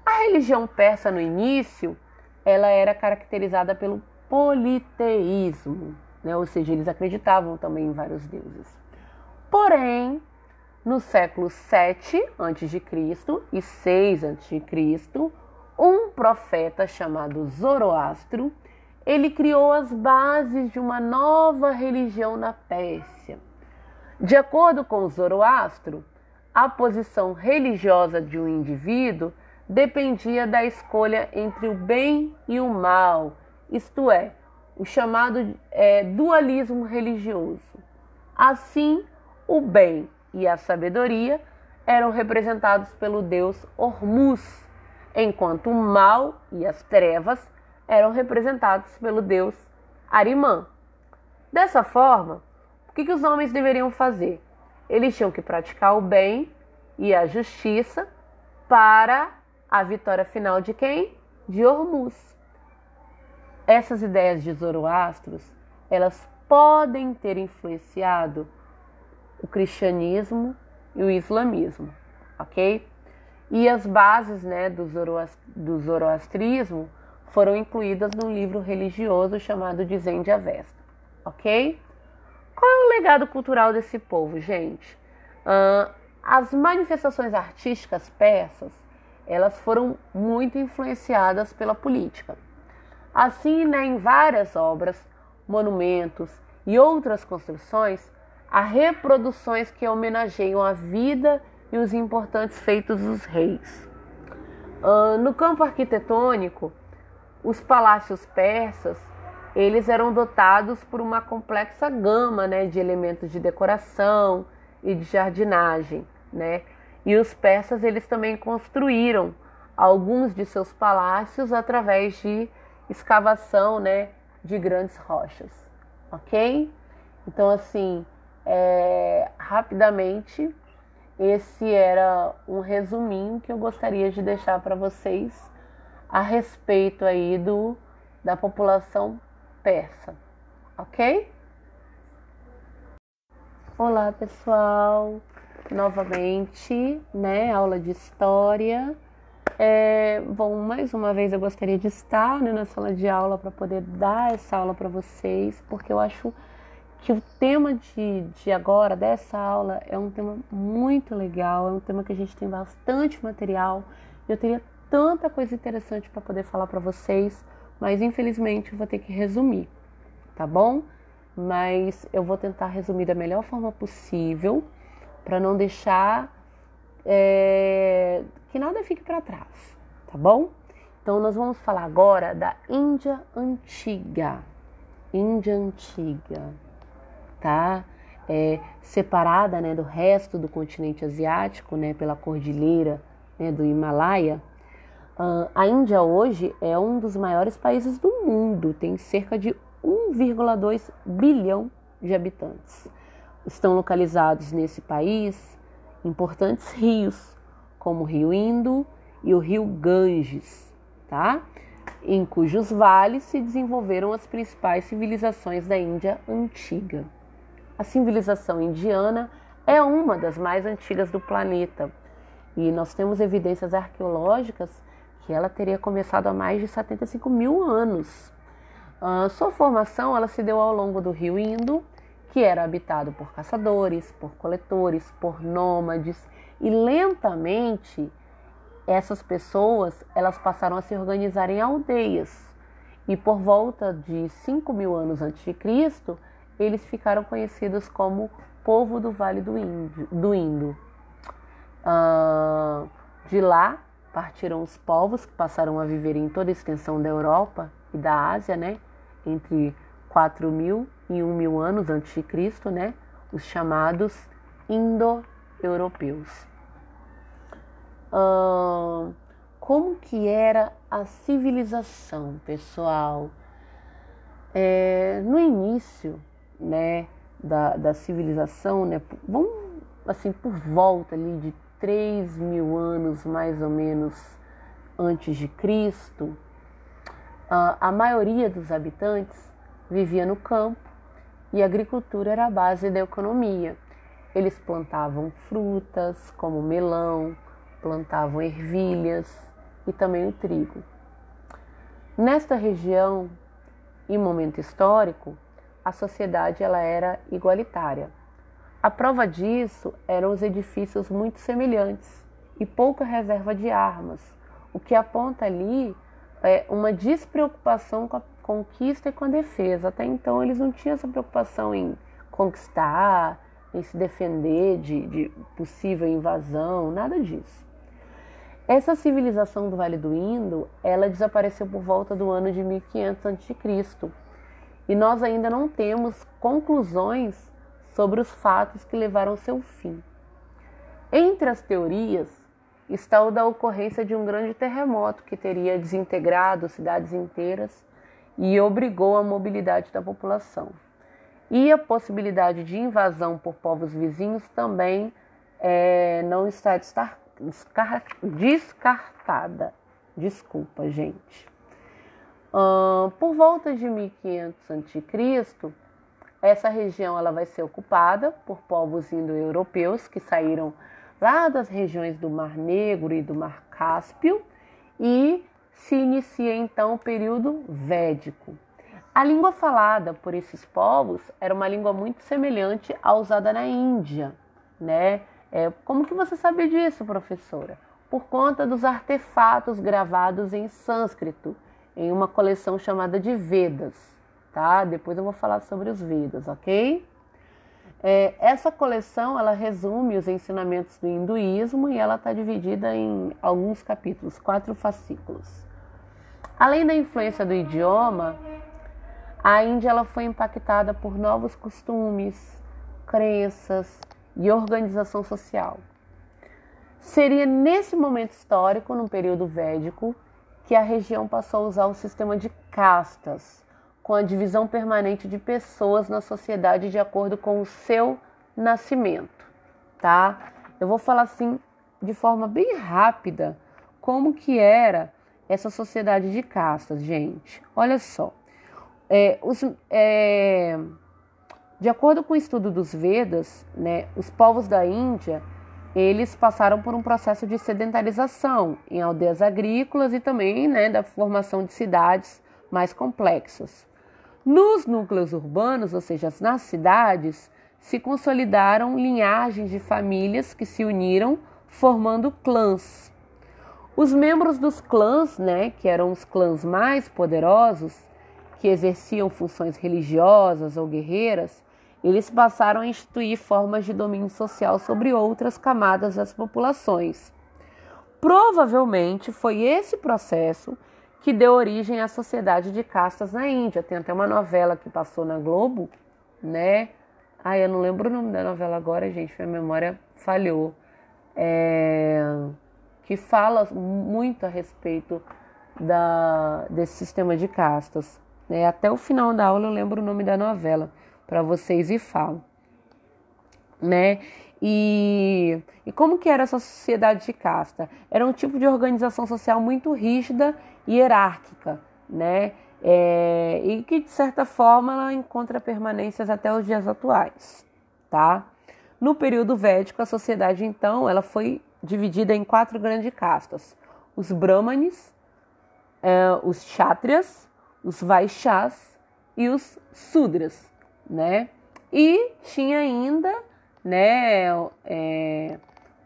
A religião persa no início, ela era caracterizada pelo politeísmo, né? ou seja, eles acreditavam também em vários deuses. Porém, no século 7 a.C. e 6 a.C., um profeta chamado Zoroastro, ele criou as bases de uma nova religião na Pérsia. De acordo com Zoroastro, a posição religiosa de um indivíduo dependia da escolha entre o bem e o mal, isto é, o chamado é, dualismo religioso. Assim, o bem e a sabedoria eram representados pelo deus Hormuz, enquanto o mal e as trevas eram representados pelo deus Arimã. Dessa forma, o que, que os homens deveriam fazer? Eles tinham que praticar o bem e a justiça para a vitória final de quem? De Hormuz. Essas ideias de Zoroastros, elas podem ter influenciado o cristianismo e o islamismo, ok? E as bases né, do, do zoroastrismo foram incluídas num livro religioso chamado de Zen ok? Qual é o legado cultural desse povo, gente? Uh, as manifestações artísticas persas, elas foram muito influenciadas pela política. Assim, né, em várias obras, monumentos e outras construções, há reproduções que homenageiam a vida e os importantes feitos dos reis. Uh, no campo arquitetônico, os palácios persas eles eram dotados por uma complexa gama né, de elementos de decoração e de jardinagem. Né? E os persas eles também construíram alguns de seus palácios através de escavação né, de grandes rochas. Ok? Então, assim, é, rapidamente, esse era um resuminho que eu gostaria de deixar para vocês a respeito aí do, da população persa, ok? Olá pessoal, novamente, né, aula de história. É, bom, mais uma vez eu gostaria de estar né, na sala de aula para poder dar essa aula para vocês, porque eu acho que o tema de, de agora, dessa aula, é um tema muito legal, é um tema que a gente tem bastante material. Eu teria tanta coisa interessante para poder falar para vocês, mas infelizmente eu vou ter que resumir, tá bom? Mas eu vou tentar resumir da melhor forma possível para não deixar é, que nada fique para trás, tá bom? Então nós vamos falar agora da Índia antiga, Índia antiga, tá? É, separada né, do resto do continente asiático, né, pela cordilheira né, do Himalaia, a Índia hoje é um dos maiores países do mundo, tem cerca de 1,2 bilhão de habitantes. Estão localizados nesse país importantes rios, como o Rio Indo e o Rio Ganges, tá? em cujos vales se desenvolveram as principais civilizações da Índia antiga. A civilização indiana é uma das mais antigas do planeta e nós temos evidências arqueológicas que ela teria começado há mais de 75 mil anos. Sua formação ela se deu ao longo do rio Indo, que era habitado por caçadores, por coletores, por nômades, e lentamente essas pessoas elas passaram a se organizar em aldeias. E por volta de 5 mil anos antes de Cristo, eles ficaram conhecidos como povo do Vale do Indo. Do Indo. Uh, de lá partiram os povos que passaram a viver em toda a extensão da Europa e da Ásia, né? Entre 4 mil e 1 mil anos antes de Cristo, né? Os chamados indo-europeus. Como que era a civilização, pessoal? É, no início, né, da, da civilização, né, vamos assim por volta ali de 3 mil anos mais ou menos antes de Cristo, a maioria dos habitantes vivia no campo e a agricultura era a base da economia. Eles plantavam frutas como melão, plantavam ervilhas e também o trigo. Nesta região e momento histórico, a sociedade ela era igualitária. A prova disso eram os edifícios muito semelhantes e pouca reserva de armas, o que aponta ali é, uma despreocupação com a conquista e com a defesa. Até então eles não tinham essa preocupação em conquistar, em se defender de, de possível invasão, nada disso. Essa civilização do Vale do Indo, ela desapareceu por volta do ano de 1500 a.C. E nós ainda não temos conclusões sobre os fatos que levaram seu fim. Entre as teorias está o da ocorrência de um grande terremoto que teria desintegrado cidades inteiras e obrigou a mobilidade da população. E a possibilidade de invasão por povos vizinhos também é, não está descartada. Desculpa, gente. Uh, por volta de 1500 a.C., essa região ela vai ser ocupada por povos indo-europeus que saíram lá das regiões do Mar Negro e do Mar Cáspio e se inicia então o período védico. A língua falada por esses povos era uma língua muito semelhante à usada na Índia, né? É, como que você sabe disso, professora? Por conta dos artefatos gravados em sânscrito, em uma coleção chamada de Vedas, tá? Depois eu vou falar sobre os Vedas, ok? É, essa coleção ela resume os ensinamentos do hinduísmo e ela está dividida em alguns capítulos, quatro fascículos. Além da influência do idioma, a Índia ela foi impactada por novos costumes, crenças e organização social. Seria nesse momento histórico, no período védico, que a região passou a usar o sistema de castas, com a divisão permanente de pessoas na sociedade de acordo com o seu nascimento, tá? Eu vou falar assim de forma bem rápida como que era essa sociedade de castas, gente. Olha só, é, os, é, de acordo com o estudo dos Vedas, né, os povos da Índia eles passaram por um processo de sedentarização em aldeias agrícolas e também né, da formação de cidades mais complexas. Nos núcleos urbanos, ou seja, nas cidades, se consolidaram linhagens de famílias que se uniram, formando clãs. Os membros dos clãs, né, que eram os clãs mais poderosos, que exerciam funções religiosas ou guerreiras, eles passaram a instituir formas de domínio social sobre outras camadas das populações. Provavelmente foi esse processo que deu origem à sociedade de castas na Índia. Tem até uma novela que passou na Globo, né? Ah, eu não lembro o nome da novela agora, gente, minha memória falhou. É... Que fala muito a respeito da... desse sistema de castas. Né? Até o final da aula eu lembro o nome da novela para vocês e falo. Né? E, e como que era essa sociedade de casta? Era um tipo de organização social muito rígida hierárquica, né? É, e que de certa forma ela encontra permanências até os dias atuais, tá? No período védico, a sociedade então ela foi dividida em quatro grandes castas: os brahmanes, é, os kshatriyas, os vaixás e os sudras, né? E tinha ainda né, é,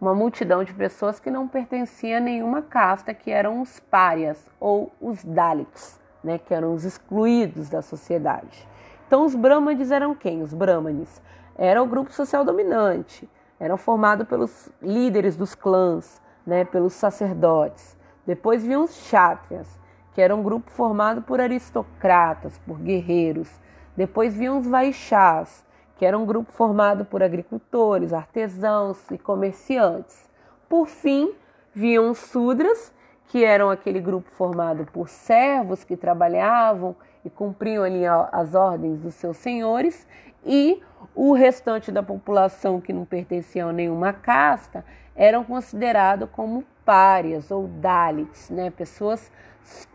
uma multidão de pessoas que não pertenciam a nenhuma casta, que eram os párias ou os Dalits, né, que eram os excluídos da sociedade. Então, os Brahmanes eram quem? Os Brahmanes era o grupo social dominante, eram formados pelos líderes dos clãs, né, pelos sacerdotes. Depois vinham os Kshatriyas, que era um grupo formado por aristocratas, por guerreiros. Depois vinham os Vaixás, que era um grupo formado por agricultores, artesãos e comerciantes. Por fim, vinham os Sudras, que eram aquele grupo formado por servos que trabalhavam e cumpriam ali as ordens dos seus senhores, e o restante da população que não pertencia a nenhuma casta eram considerados como párias ou Dalits, né? pessoas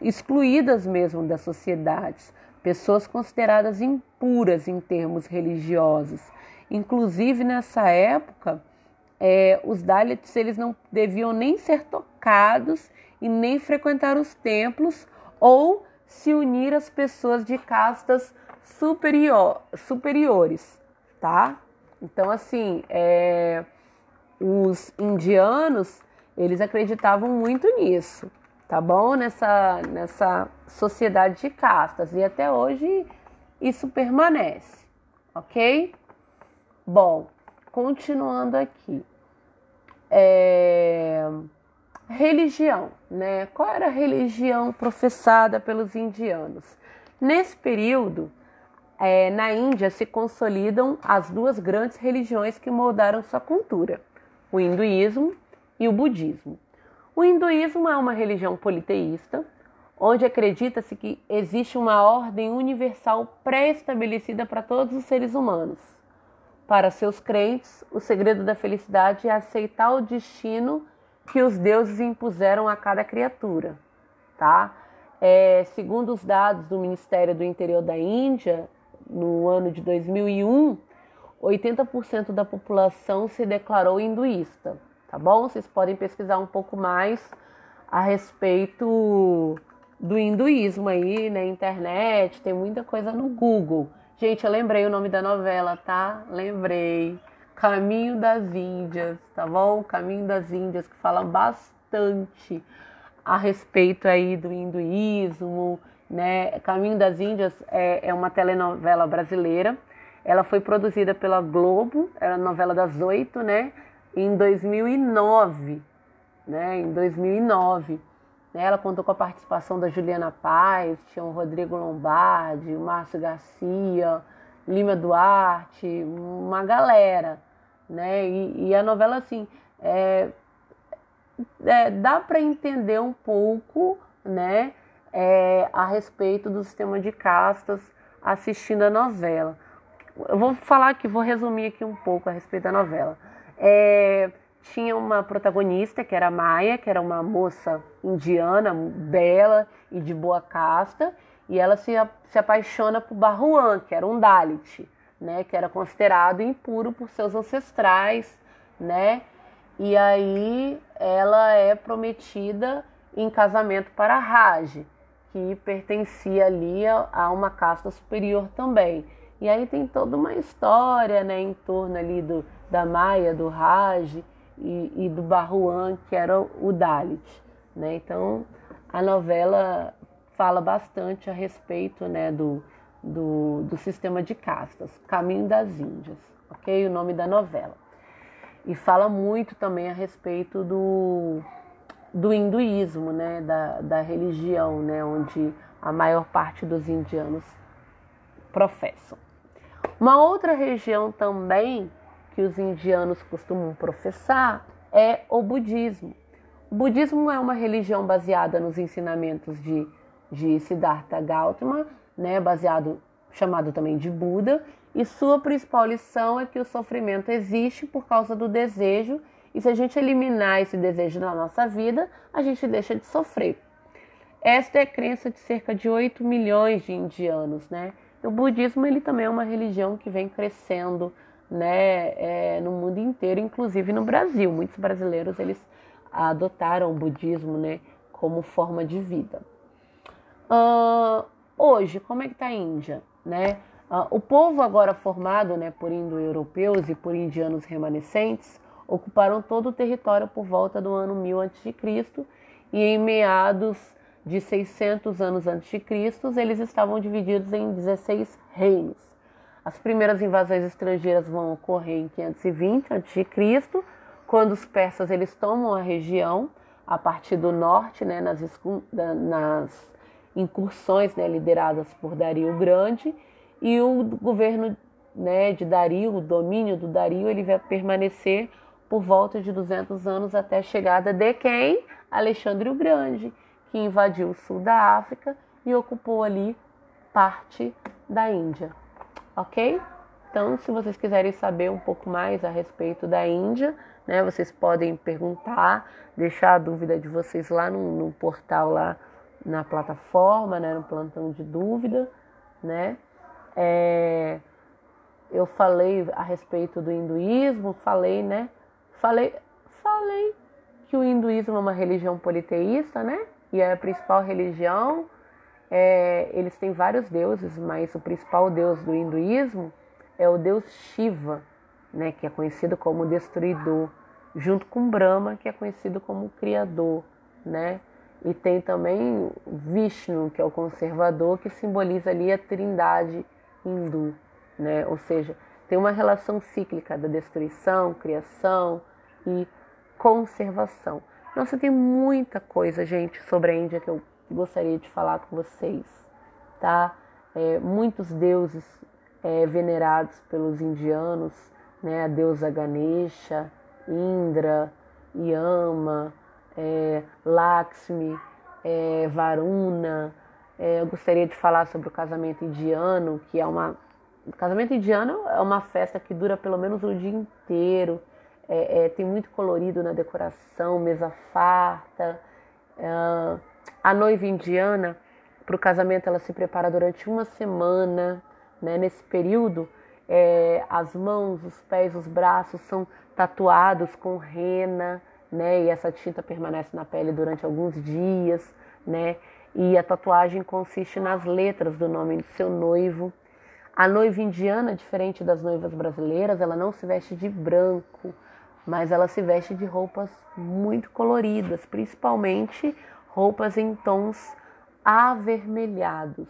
excluídas mesmo das sociedades, pessoas consideradas impuras em termos religiosos. Inclusive nessa época, é, os Dalits eles não deviam nem ser tocados e nem frequentar os templos ou se unir às pessoas de castas superior, superiores, tá? Então, assim, é, os indianos, eles acreditavam muito nisso, tá bom? Nessa, nessa sociedade de castas. E até hoje isso permanece, ok? Bom, continuando aqui. É... Religião, né? Qual era a religião professada pelos indianos? Nesse período, é, na Índia se consolidam as duas grandes religiões que moldaram sua cultura: o hinduísmo e o budismo. O hinduísmo é uma religião politeísta, onde acredita-se que existe uma ordem universal pré-estabelecida para todos os seres humanos. Para seus crentes, o segredo da felicidade é aceitar o destino que os deuses impuseram a cada criatura, tá? É, segundo os dados do Ministério do Interior da Índia, no ano de 2001, 80% da população se declarou hinduísta, tá bom? Vocês podem pesquisar um pouco mais a respeito do hinduísmo aí na internet, tem muita coisa no Google. Gente, eu lembrei o nome da novela, tá? Lembrei. Caminho das Índias, tá bom? Caminho das Índias, que fala bastante a respeito aí do hinduísmo, né? Caminho das Índias é, é uma telenovela brasileira. Ela foi produzida pela Globo, era novela das oito, né? Em 2009, né? Em 2009. Né? Ela contou com a participação da Juliana Paz, tinha o Rodrigo Lombardi, o Márcio Garcia, Lima Duarte, uma galera né? E, e a novela, assim, é, é, dá para entender um pouco, né? É, a respeito do sistema de castas assistindo a novela. Eu vou falar aqui, vou resumir aqui um pouco a respeito da novela. É, tinha uma protagonista que era Maia, que era uma moça indiana, bela e de boa casta, e ela se, se apaixona por Barruan, que era um Dalit né, que era considerado impuro por seus ancestrais, né? E aí ela é prometida em casamento para Raj, que pertencia ali a, uma casta superior também. E aí tem toda uma história, né, em torno ali do, da Maia, do Raj e, e do Barruan, que era o Dalit, né? Então a novela fala bastante a respeito, né, do, do, do sistema de castas, Caminho das Índias, ok? O nome da novela. E fala muito também a respeito do, do hinduísmo, né? Da, da religião, né? Onde a maior parte dos indianos professam. Uma outra região também que os indianos costumam professar é o budismo. O budismo é uma religião baseada nos ensinamentos de, de Siddhartha Gautama, né, baseado chamado também de Buda, e sua principal lição é que o sofrimento existe por causa do desejo, e se a gente eliminar esse desejo na nossa vida, a gente deixa de sofrer. Esta é a crença de cerca de 8 milhões de indianos, né? O budismo ele também é uma religião que vem crescendo, né, é, no mundo inteiro, inclusive no Brasil. Muitos brasileiros eles adotaram o budismo, né, como forma de vida. Uh, Hoje, como é que está a Índia? Né? Uh, o povo agora formado né, por indo-europeus e por indianos remanescentes ocuparam todo o território por volta do ano 1000 a.C. e em meados de 600 anos antes de Cristo, eles estavam divididos em 16 reinos. As primeiras invasões estrangeiras vão ocorrer em 520 a.C., quando os persas eles tomam a região a partir do norte, né, nas, nas incursões né, lideradas por Dario Grande e o governo né, de Dario, o domínio do Dario, ele vai permanecer por volta de 200 anos até a chegada de quem? Alexandre o Grande, que invadiu o sul da África e ocupou ali parte da Índia, ok? Então, se vocês quiserem saber um pouco mais a respeito da Índia, né, vocês podem perguntar, deixar a dúvida de vocês lá no, no portal, lá na plataforma, né, no plantão de dúvida, né. É, eu falei a respeito do hinduísmo, falei, né, falei, falei que o hinduísmo é uma religião politeísta, né, e é a principal religião. É, eles têm vários deuses, mas o principal deus do hinduísmo é o deus Shiva, né, que é conhecido como destruidor, junto com Brahma, que é conhecido como criador, né? E tem também Vishnu, que é o conservador, que simboliza ali a trindade hindu, né? Ou seja, tem uma relação cíclica da destruição, criação e conservação. Nossa, tem muita coisa, gente, sobre a Índia que eu gostaria de falar com vocês, tá? É, muitos deuses é, venerados pelos indianos, né? A deusa Ganesha, Indra, Yama, é, Lakshmi, é, Varuna. É, eu gostaria de falar sobre o casamento indiano, que é uma. Casamento indiano é uma festa que dura pelo menos o dia inteiro. É, é, tem muito colorido na decoração, mesa farta. A noiva indiana, para o casamento, ela se prepara durante uma semana. Né? Nesse período, é, as mãos, os pés, os braços são tatuados com rena, né? E essa tinta permanece na pele durante alguns dias, né? E a tatuagem consiste nas letras do nome do seu noivo. A noiva indiana, diferente das noivas brasileiras, ela não se veste de branco, mas ela se veste de roupas muito coloridas, principalmente roupas em tons avermelhados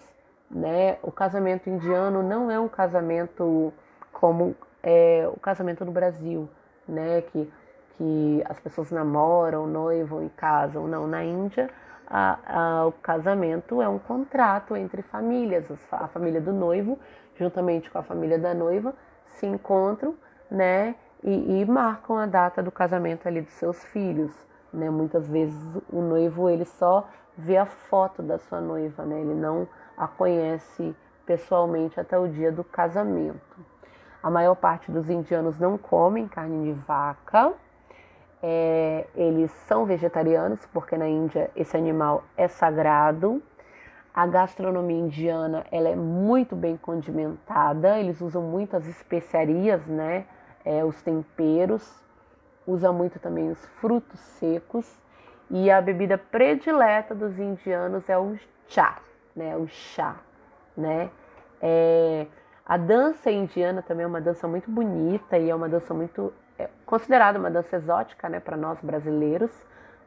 né? O casamento indiano não é um casamento como é o casamento no Brasil, né? Que, que as pessoas namoram, noivam e casam. Não, na Índia a, a, o casamento é um contrato entre famílias. A família do noivo, juntamente com a família da noiva, se encontram, né? E, e marcam a data do casamento ali dos seus filhos. Né? Muitas vezes o noivo ele só vê a foto da sua noiva, né? Ele não a conhece pessoalmente até o dia do casamento. A maior parte dos indianos não comem carne de vaca. É, eles são vegetarianos, porque na Índia esse animal é sagrado. A gastronomia indiana ela é muito bem condimentada, eles usam muitas especiarias, né? É, os temperos, usa muito também os frutos secos. E a bebida predileta dos indianos é o chá né, o chá, né? É, a dança indiana também é uma dança muito bonita e é uma dança muito é, considerada uma dança exótica, né, para nós brasileiros,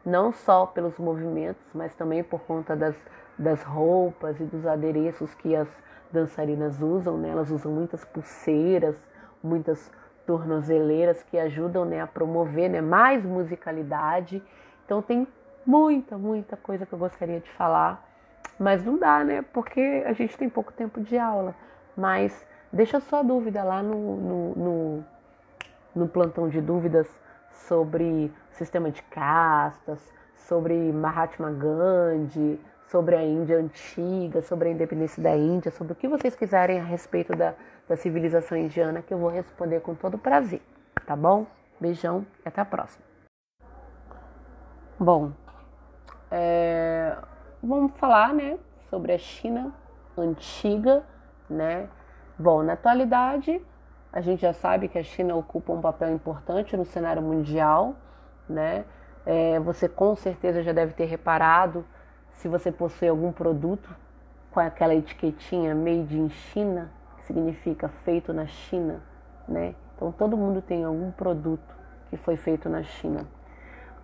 não só pelos movimentos, mas também por conta das, das roupas e dos adereços que as dançarinas usam, né? Elas usam muitas pulseiras, muitas tornozeleiras que ajudam, né, a promover, né, mais musicalidade. Então tem muita, muita coisa que eu gostaria de falar mas não dá, né? Porque a gente tem pouco tempo de aula. Mas deixa sua dúvida lá no, no, no, no plantão de dúvidas sobre sistema de castas, sobre Mahatma Gandhi, sobre a Índia antiga, sobre a independência da Índia, sobre o que vocês quiserem a respeito da, da civilização indiana, que eu vou responder com todo prazer, tá bom? Beijão e até a próxima. Bom, é, vamos falar, né, sobre a China antiga, né? Bom, na atualidade, a gente já sabe que a China ocupa um papel importante no cenário mundial, né? É, você com certeza já deve ter reparado se você possui algum produto com aquela etiquetinha Made in China, que significa feito na China, né? Então todo mundo tem algum produto que foi feito na China.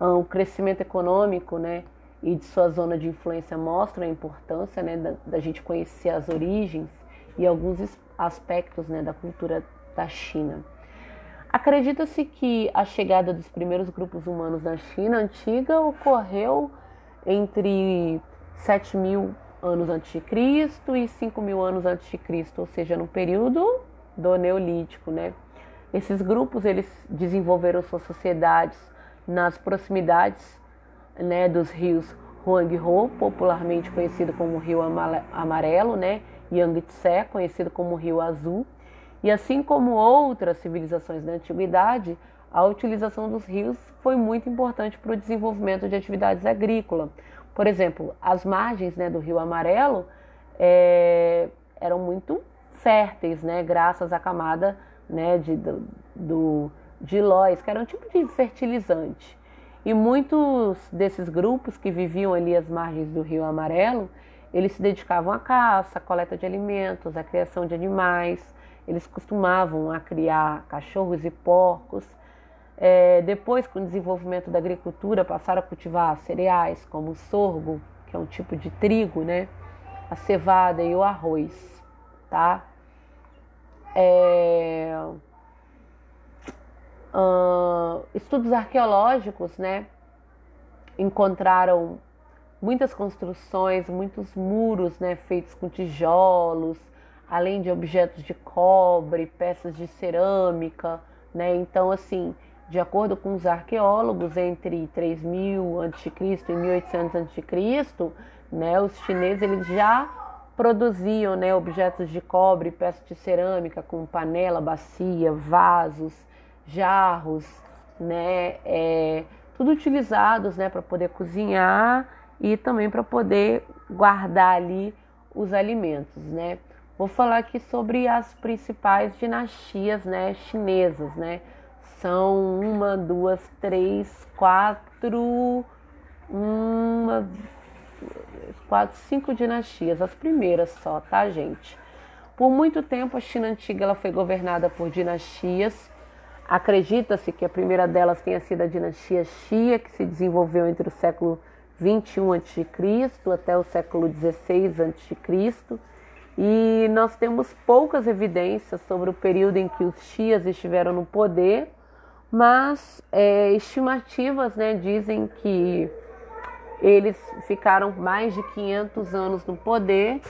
Ah, o crescimento econômico, né? e de sua zona de influência mostram a importância né, da, da gente conhecer as origens e alguns aspectos né, da cultura da China. Acredita-se que a chegada dos primeiros grupos humanos na China antiga ocorreu entre 7 mil anos antes de Cristo e 5 mil anos antes de Cristo, ou seja, no período do Neolítico, né? Esses grupos eles desenvolveram suas sociedades nas proximidades né, dos rios Huanghe, popularmente conhecido como Rio Amarelo, né, Yangtze, conhecido como Rio Azul, E assim como outras civilizações da antiguidade, a utilização dos rios foi muito importante para o desenvolvimento de atividades agrícolas. Por exemplo, as margens né, do Rio Amarelo é, eram muito férteis, né, graças à camada né, de, do, do, de lóis, que era um tipo de fertilizante. E muitos desses grupos que viviam ali às margens do Rio Amarelo, eles se dedicavam à caça, à coleta de alimentos, à criação de animais. Eles costumavam a criar cachorros e porcos. É, depois, com o desenvolvimento da agricultura, passaram a cultivar cereais como o sorgo, que é um tipo de trigo, né? A cevada e o arroz, tá? É... Uh, estudos arqueológicos, né? Encontraram muitas construções, muitos muros, né? Feitos com tijolos, além de objetos de cobre, peças de cerâmica, né? Então, assim, de acordo com os arqueólogos, entre 3000 a.C. e 1800 a.C., né, os chineses eles já produziam né, objetos de cobre, peças de cerâmica, como panela, bacia, vasos, jarros, né, é, tudo utilizados né, para poder cozinhar e também para poder guardar ali os alimentos. Né. Vou falar aqui sobre as principais dinastias né, chinesas, né? São uma, duas, três, quatro, uma, quatro, cinco dinastias, as primeiras só, tá, gente? Por muito tempo a China antiga ela foi governada por dinastias. Acredita-se que a primeira delas tenha sido a dinastia Xia, que se desenvolveu entre o século 21 a.C. até o século 16 a.C. E nós temos poucas evidências sobre o período em que os Xias estiveram no poder mas é, estimativas né, dizem que eles ficaram mais de 500 anos no poder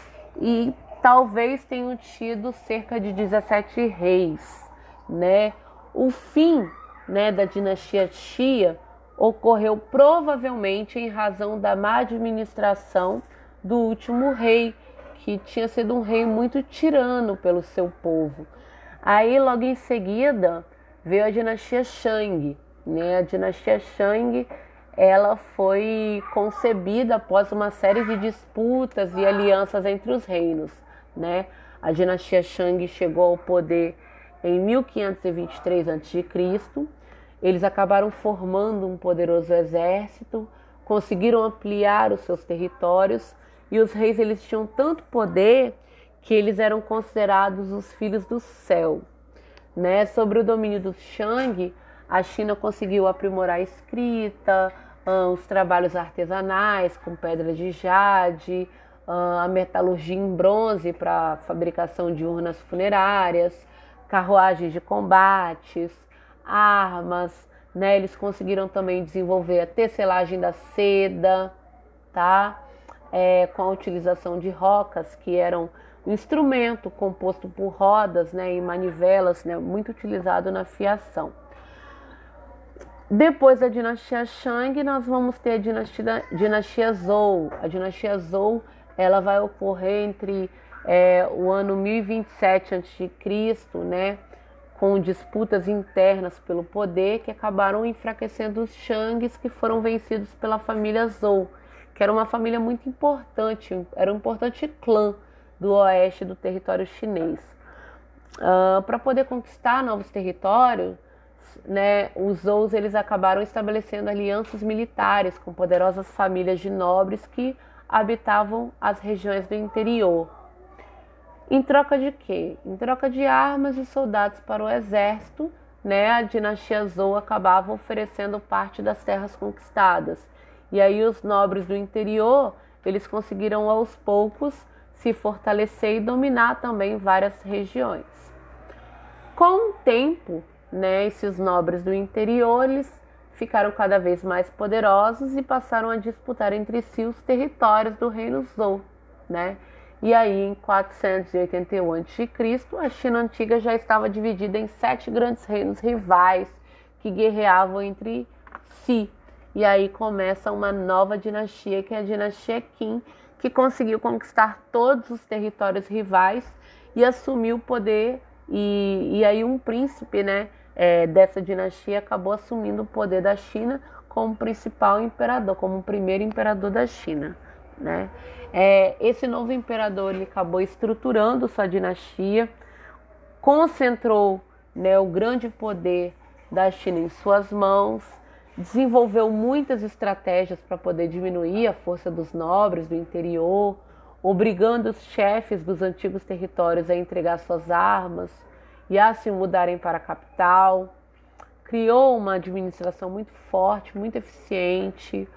e talvez tenham tido cerca de 17 reis. Né? O fim né, da dinastia Xia ocorreu provavelmente em razão da má administração do último rei, que tinha sido um rei muito tirano pelo seu povo. Aí, logo em seguida, veio a dinastia Shang. Né? A dinastia Shang ela foi concebida após uma série de disputas e alianças entre os reinos. Né? A dinastia Shang chegou ao poder em 1523 a.C. Eles acabaram formando um poderoso exército, conseguiram ampliar os seus territórios e os reis eles tinham tanto poder que eles eram considerados os filhos do céu. Né? Sobre o domínio do Shang, a China conseguiu aprimorar a escrita, uh, os trabalhos artesanais com pedras de jade, uh, a metalurgia em bronze para fabricação de urnas funerárias, carruagens de combates, armas. Né? Eles conseguiram também desenvolver a tecelagem da seda, tá? É, com a utilização de rocas que eram instrumento composto por rodas né, e manivelas, né, muito utilizado na fiação. Depois da dinastia Shang, nós vamos ter a dinastia, dinastia Zhou. A dinastia Zhou ela vai ocorrer entre é, o ano 1027 a.C., né, com disputas internas pelo poder que acabaram enfraquecendo os Shangs que foram vencidos pela família Zhou, que era uma família muito importante, era um importante clã do oeste do território chinês. Uh, Para poder conquistar novos territórios, né, os Zhous eles acabaram estabelecendo alianças militares com poderosas famílias de nobres que habitavam as regiões do interior. Em troca de quê? Em troca de armas e soldados para o exército, né, a dinastia Zhou acabava oferecendo parte das terras conquistadas. E aí os nobres do interior, eles conseguiram aos poucos se fortalecer e dominar também várias regiões. Com o tempo, né, esses nobres do interior eles ficaram cada vez mais poderosos e passaram a disputar entre si os territórios do reino Zhou, né? E aí, em 481 a.C., a China antiga já estava dividida em sete grandes reinos rivais que guerreavam entre si. E aí começa uma nova dinastia, que é a dinastia Qin, que conseguiu conquistar todos os territórios rivais e assumiu o poder e, e aí um príncipe né, é, dessa dinastia acabou assumindo o poder da China como principal imperador, como o primeiro imperador da China. Né? É, esse novo imperador ele acabou estruturando sua dinastia, concentrou né, o grande poder da China em suas mãos, desenvolveu muitas estratégias para poder diminuir a força dos nobres do interior, obrigando os chefes dos antigos territórios a entregar suas armas e a se mudarem para a capital. Criou uma administração muito forte, muito eficiente,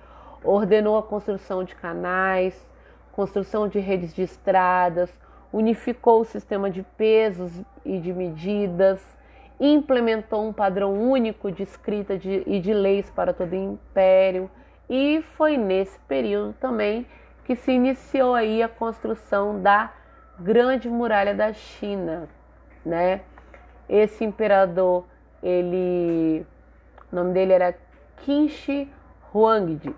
ordenou a construção de canais, construção de redes de estradas, unificou o sistema de pesos e de medidas, implementou um padrão único de escrita de, e de leis para todo o império, e foi nesse período também que se iniciou aí a construção da Grande Muralha da China, né? Esse imperador, ele, o nome dele era Qin Shi Huangdi.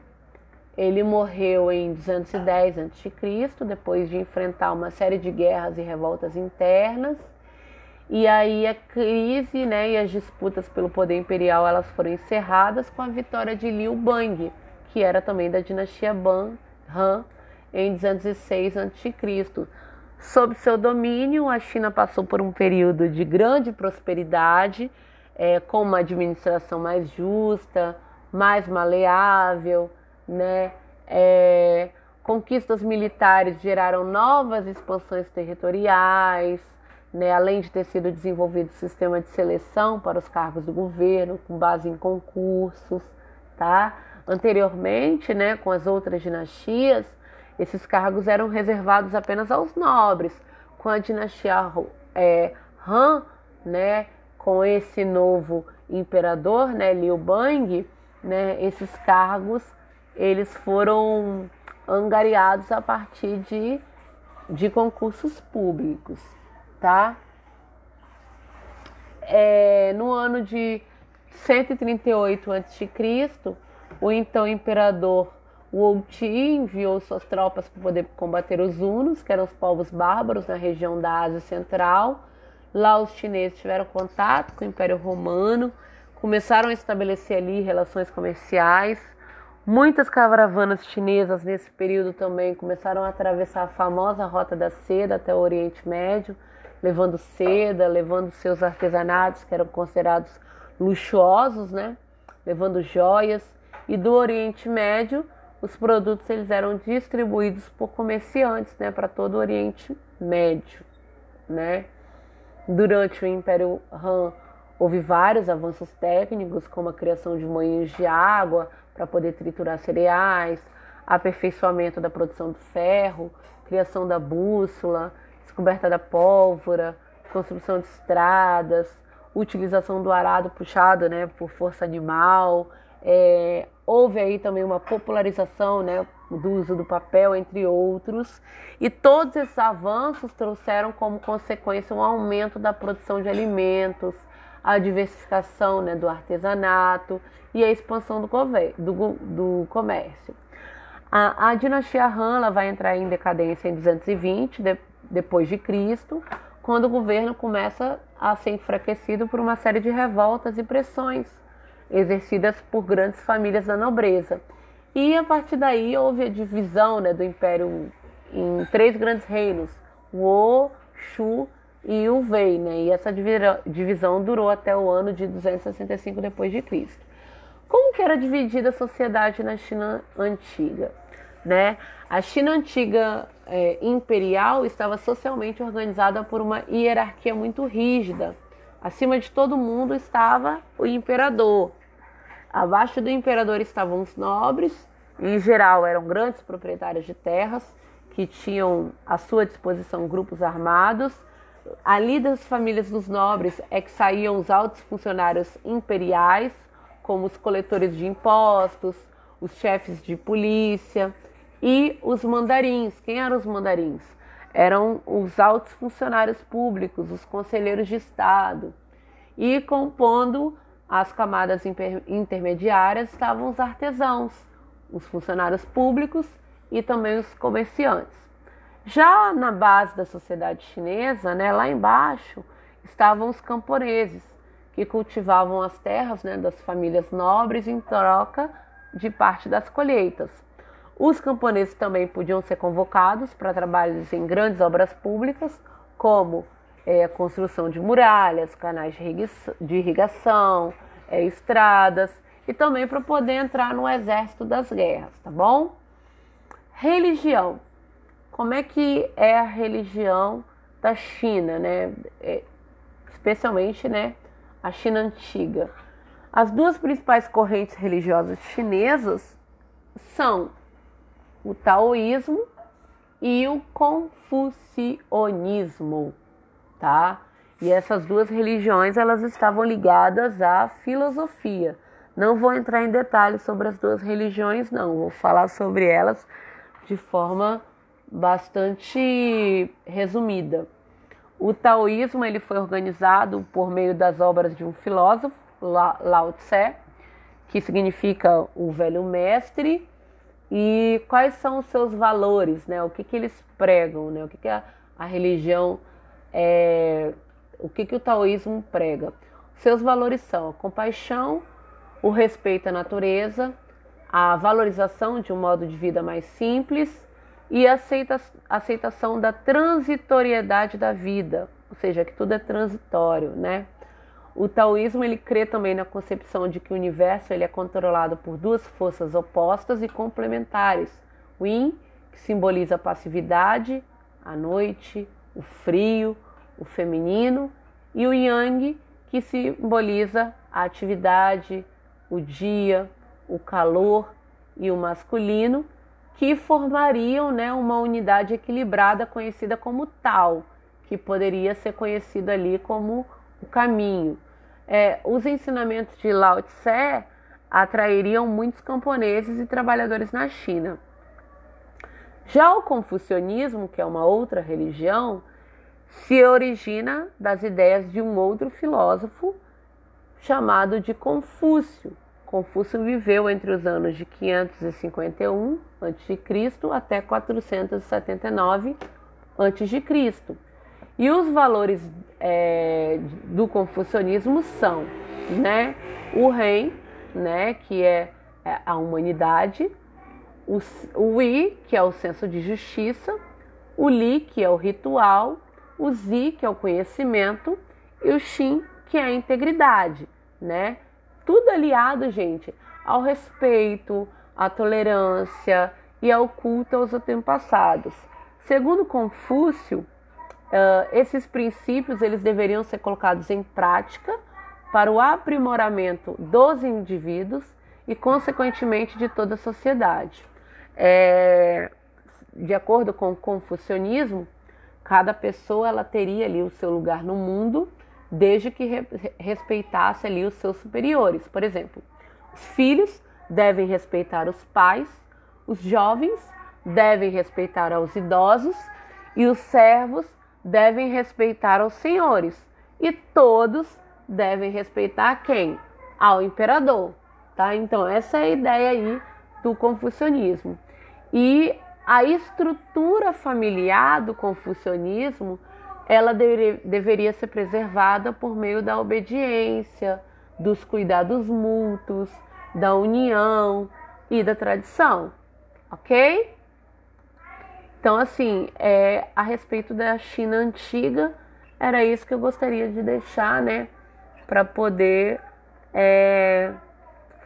Ele morreu em 210 a.C., depois de enfrentar uma série de guerras e revoltas internas. E aí a crise né, e as disputas pelo poder imperial elas foram encerradas com a vitória de Liu Bang, que era também da dinastia Ban, Han, em 206 a.C. Sob seu domínio, a China passou por um período de grande prosperidade, é, com uma administração mais justa, mais maleável, né? É, conquistas militares geraram novas expansões territoriais, né? além de ter sido desenvolvido o sistema de seleção para os cargos do governo, com base em concursos. Tá? Anteriormente, né, com as outras dinastias, esses cargos eram reservados apenas aos nobres. Com a dinastia é, Han, né, com esse novo imperador, né, Liu Bang, né, esses cargos eles foram angariados a partir de, de concursos públicos, tá? É, no ano de 138 a.C., o então imperador Wu Ti enviou suas tropas para poder combater os hunos, que eram os povos bárbaros na região da Ásia Central. Lá os chineses tiveram contato com o Império Romano, começaram a estabelecer ali relações comerciais. Muitas caravanas chinesas nesse período também começaram a atravessar a famosa Rota da Seda até o Oriente Médio, levando seda, levando seus artesanatos que eram considerados luxuosos, né? Levando joias. E do Oriente Médio os produtos eles eram distribuídos por comerciantes né, para todo o Oriente Médio. Né? Durante o Império Han, houve vários avanços técnicos, como a criação de moinhos de água para poder triturar cereais, aperfeiçoamento da produção de ferro, criação da bússola, descoberta da pólvora, construção de estradas, utilização do arado puxado né, por força animal, é, houve aí também uma popularização né, do uso do papel, entre outros, e todos esses avanços trouxeram como consequência um aumento da produção de alimentos, a diversificação né, do artesanato e a expansão do, do, do comércio. A, a, dinastia Han vai entrar em decadência em 220 de, depois de Cristo, quando o governo começa a ser enfraquecido por uma série de revoltas e pressões exercidas por grandes famílias da nobreza. E a partir daí houve a divisão né, do império em três grandes reinos: o Shu e o Wei, né? E essa divisão durou até o ano de 265 depois de Cristo. Como que era dividida a sociedade na China antiga, né? A China antiga é, imperial estava socialmente organizada por uma hierarquia muito rígida. Acima de todo mundo estava o imperador, Abaixo do imperador estavam os nobres, em geral eram grandes proprietários de terras que tinham à sua disposição grupos armados. Ali das famílias dos nobres é que saíam os altos funcionários imperiais, como os coletores de impostos, os chefes de polícia e os mandarins. Quem eram os mandarins? Eram os altos funcionários públicos, os conselheiros de Estado. E compondo as camadas intermediárias estavam os artesãos, os funcionários públicos e também os comerciantes. Já na base da sociedade chinesa, né, lá embaixo, estavam os camponeses, que cultivavam as terras né, das famílias nobres em troca de parte das colheitas. Os camponeses também podiam ser convocados para trabalhos em grandes obras públicas, como é, construção de muralhas, canais de irrigação, é, estradas, e também para poder entrar no exército das guerras, tá bom? Religião. Como é que é a religião da China, né? É, especialmente, né, a China antiga. As duas principais correntes religiosas chinesas são o taoísmo e o confucionismo, tá? E essas duas religiões elas estavam ligadas à filosofia. Não vou entrar em detalhes sobre as duas religiões, não. Vou falar sobre elas de forma bastante resumida. O taoísmo ele foi organizado por meio das obras de um filósofo, Lao Tse, que significa o velho mestre, e quais são os seus valores, né? O que, que eles pregam, né? O que, que a, a religião é, o que, que o taoísmo prega? Seus valores são a compaixão, o respeito à natureza, a valorização de um modo de vida mais simples e a aceita, aceitação da transitoriedade da vida, ou seja, que tudo é transitório, né? O taoísmo ele crê também na concepção de que o universo ele é controlado por duas forças opostas e complementares: o Yin, que simboliza a passividade, a noite, o frio, o feminino, e o Yang, que simboliza a atividade, o dia, o calor e o masculino, que formariam né, uma unidade equilibrada conhecida como tal, que poderia ser conhecido ali como o caminho. É, os ensinamentos de Lao Tse atrairiam muitos camponeses e trabalhadores na China. Já o confucionismo, que é uma outra religião, se origina das ideias de um outro filósofo chamado de Confúcio. Confúcio viveu entre os anos de 551 a.C. até 479 a.C. E os valores é, do confucionismo são né, o rei, né, que é, é a humanidade, o, o I, que é o senso de justiça, o Li, que é o ritual, o Zi, que é o conhecimento, e o Xin, que é a integridade, né? Tudo aliado, gente, ao respeito, à tolerância e ao culto aos antepassados. Segundo Confúcio, uh, esses princípios eles deveriam ser colocados em prática para o aprimoramento dos indivíduos e, consequentemente, de toda a sociedade. É, de acordo com o confucionismo, Cada pessoa ela teria ali o seu lugar no mundo, desde que re respeitasse ali os seus superiores. Por exemplo, os filhos devem respeitar os pais, os jovens devem respeitar aos idosos e os servos devem respeitar os senhores. E todos devem respeitar quem? Ao imperador, tá? Então essa é a ideia aí do confucionismo. E a estrutura familiar do confucionismo ela deve, deveria ser preservada por meio da obediência, dos cuidados mútuos, da união e da tradição, ok? Então, assim, é, a respeito da China antiga, era isso que eu gostaria de deixar, né, para poder é,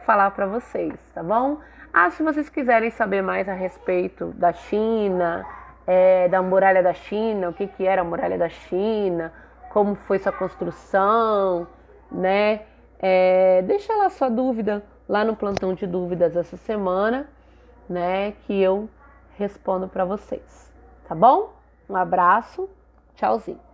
falar para vocês, tá bom? Ah, se vocês quiserem saber mais a respeito da China, é, da muralha da China, o que, que era a muralha da China, como foi sua construção, né? É, deixa lá sua dúvida lá no plantão de dúvidas essa semana, né? Que eu respondo para vocês, tá bom? Um abraço, tchauzinho.